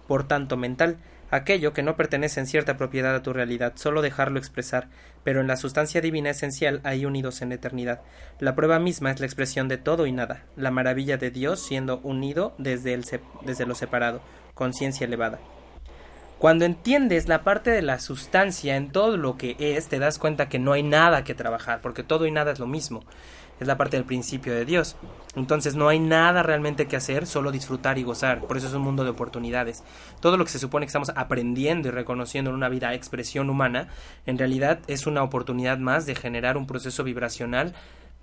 por tanto mental, aquello que no pertenece en cierta propiedad a tu realidad, solo dejarlo expresar, pero en la sustancia divina esencial ahí unidos en eternidad. La prueba misma es la expresión de todo y nada, la maravilla de Dios siendo unido desde, el desde lo separado, conciencia elevada. Cuando entiendes la parte de la sustancia en todo lo que es, te das cuenta que no hay nada que trabajar, porque todo y nada es lo mismo. Es la parte del principio de Dios. Entonces no hay nada realmente que hacer, solo disfrutar y gozar. Por eso es un mundo de oportunidades. Todo lo que se supone que estamos aprendiendo y reconociendo en una vida expresión humana, en realidad es una oportunidad más de generar un proceso vibracional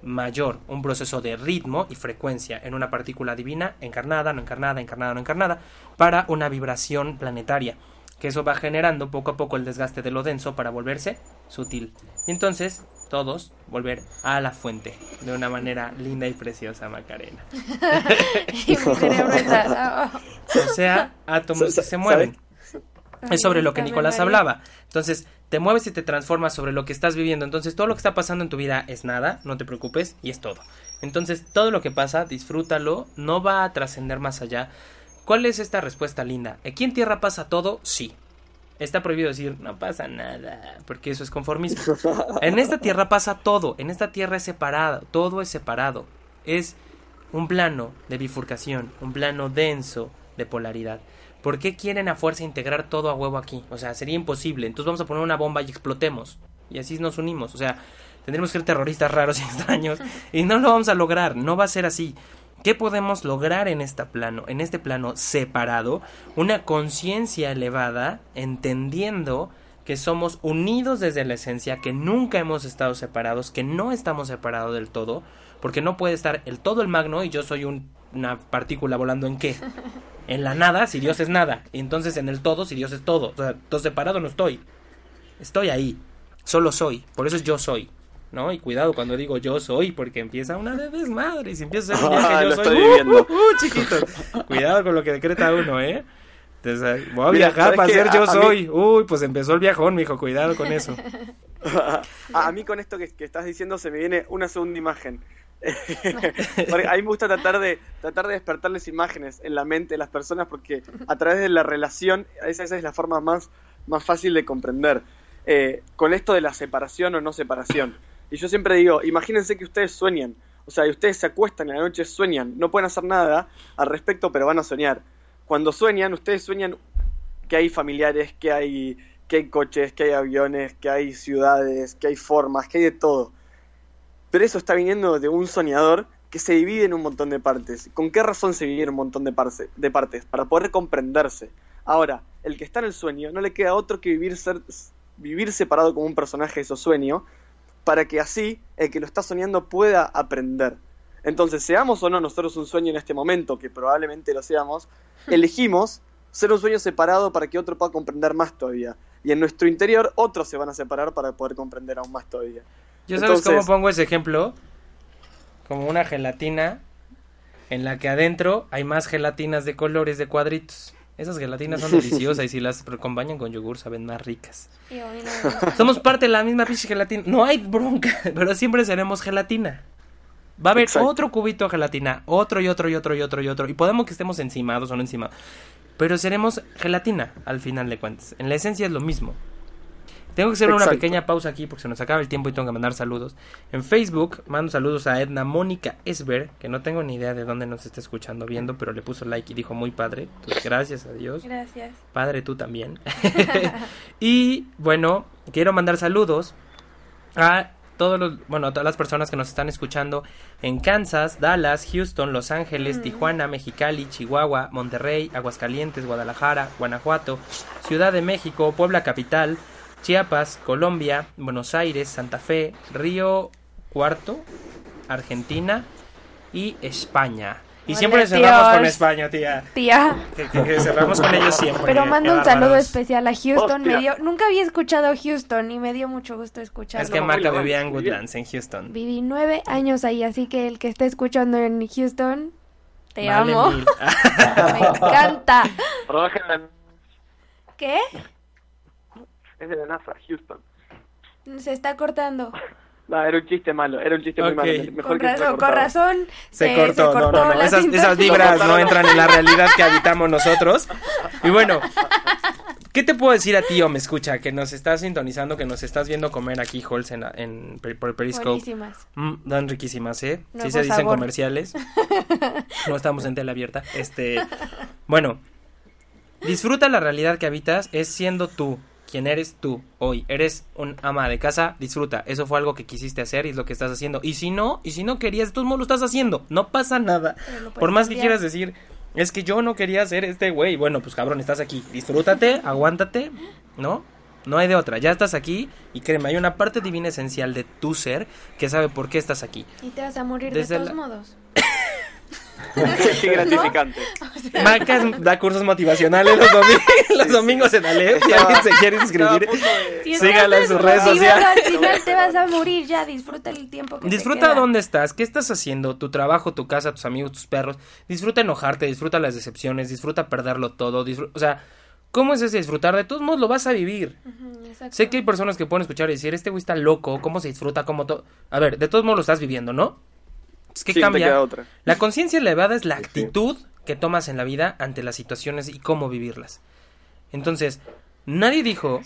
mayor, un proceso de ritmo y frecuencia en una partícula divina, encarnada, no encarnada, encarnada, no encarnada, para una vibración planetaria que eso va generando poco a poco el desgaste de lo denso para volverse sutil. Y entonces, todos volver a la fuente de una manera linda y preciosa, Macarena. Y mi cerebro está- O sea, átomos que se mueven. Es sobre lo que Nicolás hablaba. Entonces, te mueves y te transformas sobre lo que estás viviendo. Entonces, todo lo que está pasando en tu vida es nada, no te preocupes, y es todo. Entonces, todo lo que pasa, disfrútalo, no va a trascender más allá. ¿Cuál es esta respuesta linda? ¿Aquí en tierra pasa todo? Sí. Está prohibido decir, no pasa nada, porque eso es conformismo. En esta tierra pasa todo, en esta tierra es separado, todo es separado. Es un plano de bifurcación, un plano denso de polaridad. ¿Por qué quieren a fuerza integrar todo a huevo aquí? O sea, sería imposible. Entonces vamos a poner una bomba y explotemos. Y así nos unimos. O sea, tendremos que ser terroristas raros y extraños. Y no lo vamos a lograr. No va a ser así. ¿Qué podemos lograr en este plano? En este plano separado, una conciencia elevada, entendiendo que somos unidos desde la esencia, que nunca hemos estado separados, que no estamos separados del todo, porque no puede estar el todo el magno y yo soy un- una partícula volando en qué? En la nada, si Dios es nada, y entonces en el todo, si Dios es todo. O sea, todo separado no estoy. Estoy ahí, solo soy, por eso es yo soy. ¿No? Y cuidado cuando digo yo soy, porque empieza una de desmadre. Y si empieza a ser un Ah, yo soy, ¡uh, uh, uh, chiquito. Cuidado con lo que decreta uno, ¿eh? Entonces, voy a Mira, viajar ¿sabes para ser yo A- a mí- soy. Uy, pues empezó el viajón, mijo. Cuidado con eso. a, a mí con esto que, que estás diciendo se me viene una segunda imagen. A mí me gusta tratar de tratar de despertarles imágenes en la mente de las personas porque a través de la relación esa, esa es la forma más, más fácil de comprender. Eh, con esto de la separación o no separación. Y yo siempre digo, imagínense que ustedes sueñan. O sea, y ustedes se acuestan en la noche, sueñan. No pueden hacer nada al respecto, pero van a soñar. Cuando sueñan, ustedes sueñan que hay familiares, que hay, que hay coches, que hay aviones, que hay ciudades, que hay formas, que hay de todo. Pero eso está viniendo de un soñador que se divide en un montón de partes. ¿Con qué razón se divide en un montón de, de partes? Para poder comprenderse. Ahora, el que está en el sueño no le queda otro que vivir, ser, vivir separado como un personaje de esos sueños para que así el que lo está soñando pueda aprender. Entonces, seamos o no nosotros un sueño en este momento, que probablemente lo seamos, elegimos ser un sueño separado para que otro pueda comprender más todavía. Y en nuestro interior otros se van a separar para poder comprender aún más todavía. ¿Yo sabes Entonces- cómo pongo ese ejemplo? Como una gelatina en la que adentro hay más gelatinas de colores de cuadritos. Esas gelatinas son deliciosas y si las acompañan con yogur saben más ricas. Y no. Somos parte de la misma pinche gelatina. No hay bronca, pero siempre seremos gelatina. Va a haber Exacto. otro cubito de gelatina, otro y otro y otro y otro y otro. Y podemos que estemos encimados o no encimados. Pero seremos gelatina al final de cuentas. En la esencia es lo mismo. Tengo que hacer una pequeña pausa aquí porque se nos acaba el tiempo y tengo que mandar saludos. En Facebook mando saludos a Edna Mónica Esber, que no tengo ni idea de dónde nos está escuchando viendo, pero le puso like y dijo muy padre. Entonces, gracias a Dios. Gracias. Padre, tú también. y bueno, quiero mandar saludos a todos los, bueno, a todas las personas que nos están escuchando en Kansas, Dallas, Houston, Los Ángeles, Tijuana, Mexicali, Chihuahua, Monterrey, Aguascalientes, Guadalajara, Guanajuato, Ciudad de México, Puebla Capital, Chiapas, Colombia, Buenos Aires, Santa Fe, Río Cuarto, Argentina y España. Y siempre Hola, cerramos con. España, tía. Tía. Que, que- que cerramos con ellos siempre. Pero mando un saludo especial a Houston. Hostia. Me dio, nunca había escuchado Houston y me dio mucho gusto escucharlo. Es que lo vivía en. Woodlands, en Houston. Viví nueve años ahí, así que el que esté escuchando en Houston, te Vale amo. Me encanta. ¿Qué? Es de la NASA, Houston. Se está cortando. No, era un chiste malo, era un chiste muy malo. Mejor Con que razón, con cortado. razón. Se cortó, no, no, no. Esas, esas vibras no entran en la realidad que habitamos nosotros. Y bueno, ¿qué te puedo decir a ti, o me escucha? Que nos estás sintonizando, que nos estás viendo comer aquí, Holz, en, en, por Periscope. Buenísimas. Mm, dan riquísimas, ¿eh? sí se dicen sabor. comerciales. no estamos en tela abierta. Este, bueno, disfruta la realidad que habitas es siendo tú, quien eres tú hoy. Eres un ama de casa, disfruta. Eso fue algo que quisiste hacer y es lo que estás haciendo. Y si no, y si no querías, de todos modos lo estás haciendo. No pasa nada. Por más que quieras decir, es que yo no quería ser este güey. Bueno, pues cabrón, estás aquí. Disfrútate, aguántate, ¿no? No hay de otra, ya estás aquí y créeme, hay una parte divina esencial de tu ser que sabe por qué estás aquí. Y te vas a morir Desde de todos la- modos. Qué gratificante. Macas da cursos motivacionales los, domi- los domingos en Alep. Si alguien se quiere inscribir, de- Sígala en estás sus redes sociales. Al final te vas a morir ya, disfruta el tiempo que te disfruta queda. dónde estás, qué estás haciendo, tu trabajo, tu casa, tus amigos, tus perros. Disfruta enojarte, disfruta las decepciones, disfruta perderlo todo. o sea, ¿cómo es ese disfrutar? De todos modos lo vas a vivir. Sé que hay personas que pueden escuchar y decir, este güey está loco, ¿cómo se disfruta? ¿Cómo todo? A ver, de todos modos lo estás viviendo, ¿no? Es que Sí, cambia. queda otra. La conciencia elevada es la Sí. actitud que tomas en la vida ante las situaciones y cómo vivirlas. Entonces, nadie dijo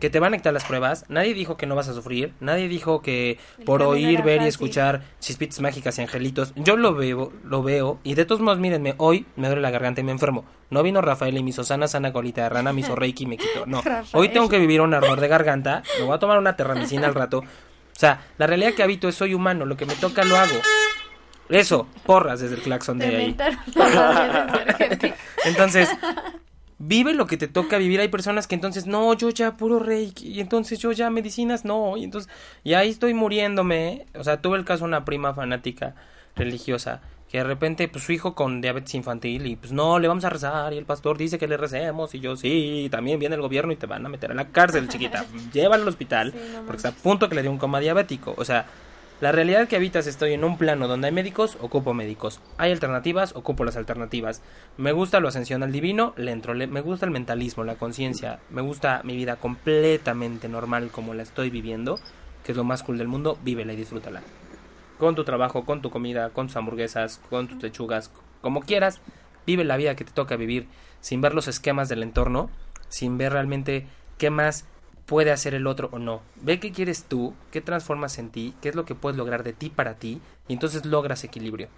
que te van a quitar las pruebas, nadie dijo que no vas a sufrir, nadie dijo que El por oír, ver y escuchar chispitas mágicas y angelitos, yo lo veo, lo veo, y de todos modos, mírenme, hoy me duele la garganta y me enfermo. No vino Rafael y me hizo sana, sana colita de rana, me hizo reiki y me quitó. No, Rafael. hoy tengo que vivir un ardor de garganta, me voy a tomar una terramicina al rato. O sea, la realidad que habito es soy humano, lo que me toca lo hago. Eso, porras desde el claxon de ahí. Entonces, vive lo que te toca vivir. Hay personas que entonces, no, yo ya puro reiki, y entonces yo ya medicinas, no, y entonces, y ahí estoy muriéndome. O sea, tuve el caso de una prima fanática religiosa que de repente, pues su hijo con diabetes infantil, y pues no, le vamos a rezar, y el pastor dice que le recemos, y yo sí, también viene el gobierno y te van a meter a la cárcel, chiquita. Llévala al hospital, Sí, no porque está a punto que le dio un coma diabético. O sea, la realidad que habitas estoy en un plano donde hay médicos, ocupo médicos. Hay alternativas, ocupo las alternativas. Me gusta lo ascensión al divino, le entro. Le- me gusta el mentalismo, la conciencia. Me gusta mi vida completamente normal como la estoy viviendo, que es lo más cool del mundo. Vívela y disfrútala. Con tu trabajo, con tu comida, con tus hamburguesas, con tus lechugas, como quieras. Vive la vida que te toca vivir sin ver los esquemas del entorno, sin ver realmente qué más puede hacer el otro o no. Ve qué quieres tú, qué transformas en ti, qué es lo que puedes lograr de ti para ti, y entonces logras equilibrio.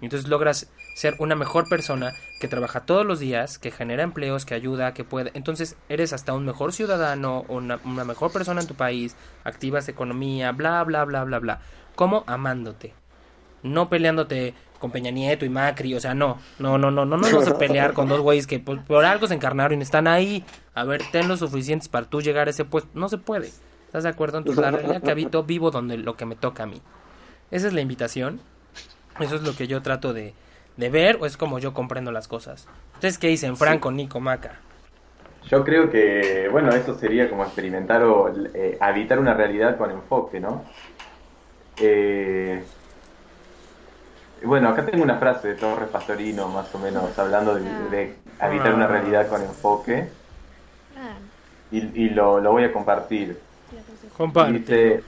Y Entonces logras ser una mejor persona que trabaja todos los días, que genera empleos, que ayuda, que puede. Entonces eres hasta un mejor ciudadano, una, una mejor persona en tu país, activas economía, bla, bla, bla, bla, bla. ¿Cómo? Amándote. No peleándote con Peña Nieto y Macri, o sea, no, no, no, no, no nos vamos a pelear con dos güeyes que por, por algo se encarnaron y están ahí. A ver, ten los suficientes para tú llegar a ese puesto. No se puede. ¿Estás de acuerdo? Entonces, la realidad que habito, vivo donde lo que me toca a mí. Esa es la invitación. Eso es lo que yo trato de, de ver, o es como yo comprendo las cosas. ¿Ustedes qué dicen, Franco, Nico, Maca? Yo creo que, bueno, eso sería como experimentar o eh, habitar una realidad con enfoque, ¿no? Eh, bueno, acá tengo una frase de Torres Pastorino, más o menos, hablando de, de habitar una realidad con enfoque, Ah, y, y lo, lo voy a compartir. Comparte. Dice,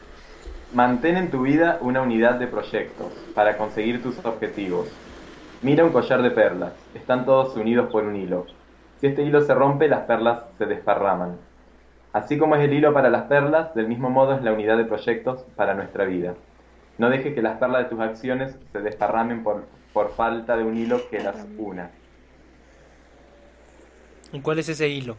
mantén en tu vida una unidad de proyectos para conseguir tus objetivos. Mira un collar de perlas, están todos unidos por un hilo. Si este hilo se rompe, las perlas se desparraman. Así como es el hilo para las perlas, del mismo modo es la unidad de proyectos para nuestra vida. No dejes que las perlas de tus acciones se desparramen por, por falta de un hilo que las una. ¿Y cuál es ese hilo?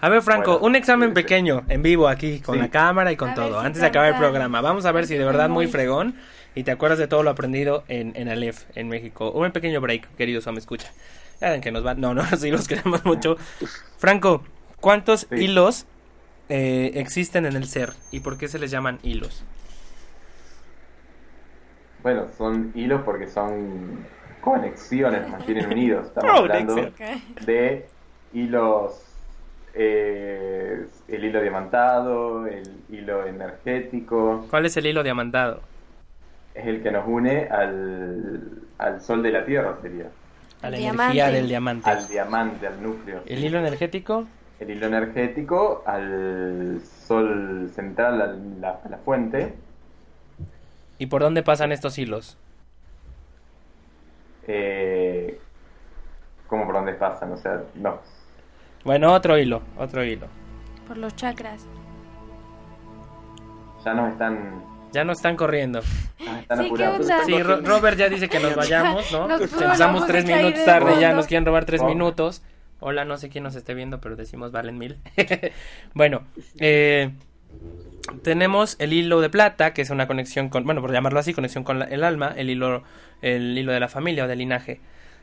A ver, Franco, Bueno, un examen pequeño, en vivo aquí, con Sí. la cámara y con A todo, si antes de acabar el programa. Vamos a ver si de verdad muy fregón y te acuerdas de todo lo aprendido en, en Aleph, en México. Un pequeño break, queridos, me escucha. Ya ven que nos van, no, no, sí los queremos mucho. Franco, ¿cuántos Sí. hilos eh, existen en el ser y por qué se les llaman hilos? Bueno, son hilos porque son conexiones, nos mantienen unidos. Estamos hablando de hilos, eh, el hilo diamantado, el hilo energético. ¿Cuál es el hilo diamantado? Es el que nos une al, al sol de la Tierra, sería. A la Diamante. energía del diamante. Al diamante, al núcleo. ¿El hilo energético? El hilo energético al sol central, a la, a la fuente. ¿Y por dónde pasan estos hilos? Eh, ¿Cómo por dónde pasan? O sea, no. Bueno, otro hilo, otro hilo. Por los chakras. Ya nos están, Ya no están corriendo. nos están Sí, ¿qué apurando. onda? Sí, Ro- Robert ya dice que nos vayamos, ¿no? Nos Empezamos tres minutos de tarde, ya nos quieren robar tres Oh. minutos. Hola, no sé quién nos esté viendo, pero decimos valen mil. bueno, eh, tenemos el hilo de plata, que es una conexión con, bueno, por llamarlo así, conexión con la- el alma, el hilo, el hilo de la familia o del linaje.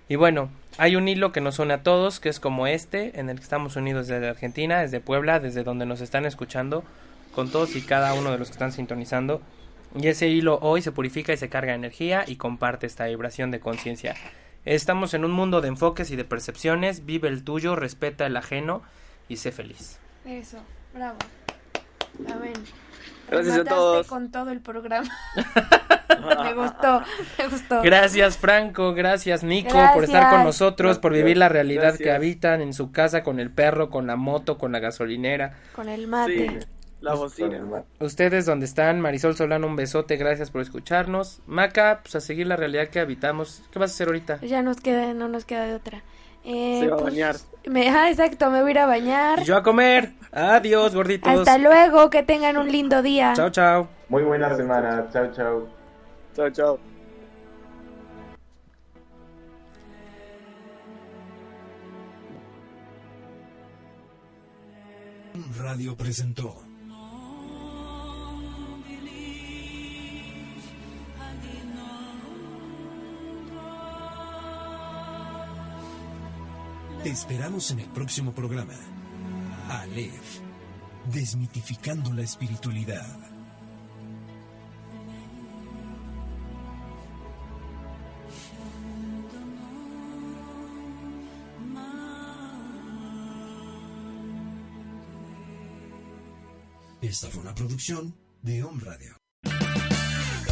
Y bueno, hay un hilo que nos une a todos, que es como este, en el que estamos unidos desde Argentina, desde Puebla, desde donde nos están escuchando, con todos y cada uno de los que están sintonizando. Y ese hilo hoy se purifica y se carga energía y comparte esta vibración de conciencia. Estamos en un mundo de enfoques y de percepciones, vive el tuyo, respeta el ajeno y sé feliz. Eso, bravo. Amén. Gracias a todos. con todo el programa. me gustó, me gustó. Gracias Franco, gracias Nico por estar con nosotros, por vivir la realidad que habitan en su casa con el perro, con la moto, con la gasolinera. Con el mate. Sí, la bocina. Ustedes donde están, Marisol Solano, un besote, gracias por escucharnos. Maca, pues a seguir la realidad que habitamos. ¿Qué vas a hacer ahorita? Ya nos queda, no nos queda de otra. Eh, Se va a pues, bañar. Me, ah, exacto, me voy a ir a bañar. Y yo a comer. Adiós, gorditos. Hasta luego, que tengan un lindo día. Chao, chao. Muy buena semana. Chau, chau. Chao, chao. Radio presentó Te esperamos en el próximo programa. Aleph, desmitificando la espiritualidad. Esta fue una producción de Home Radio.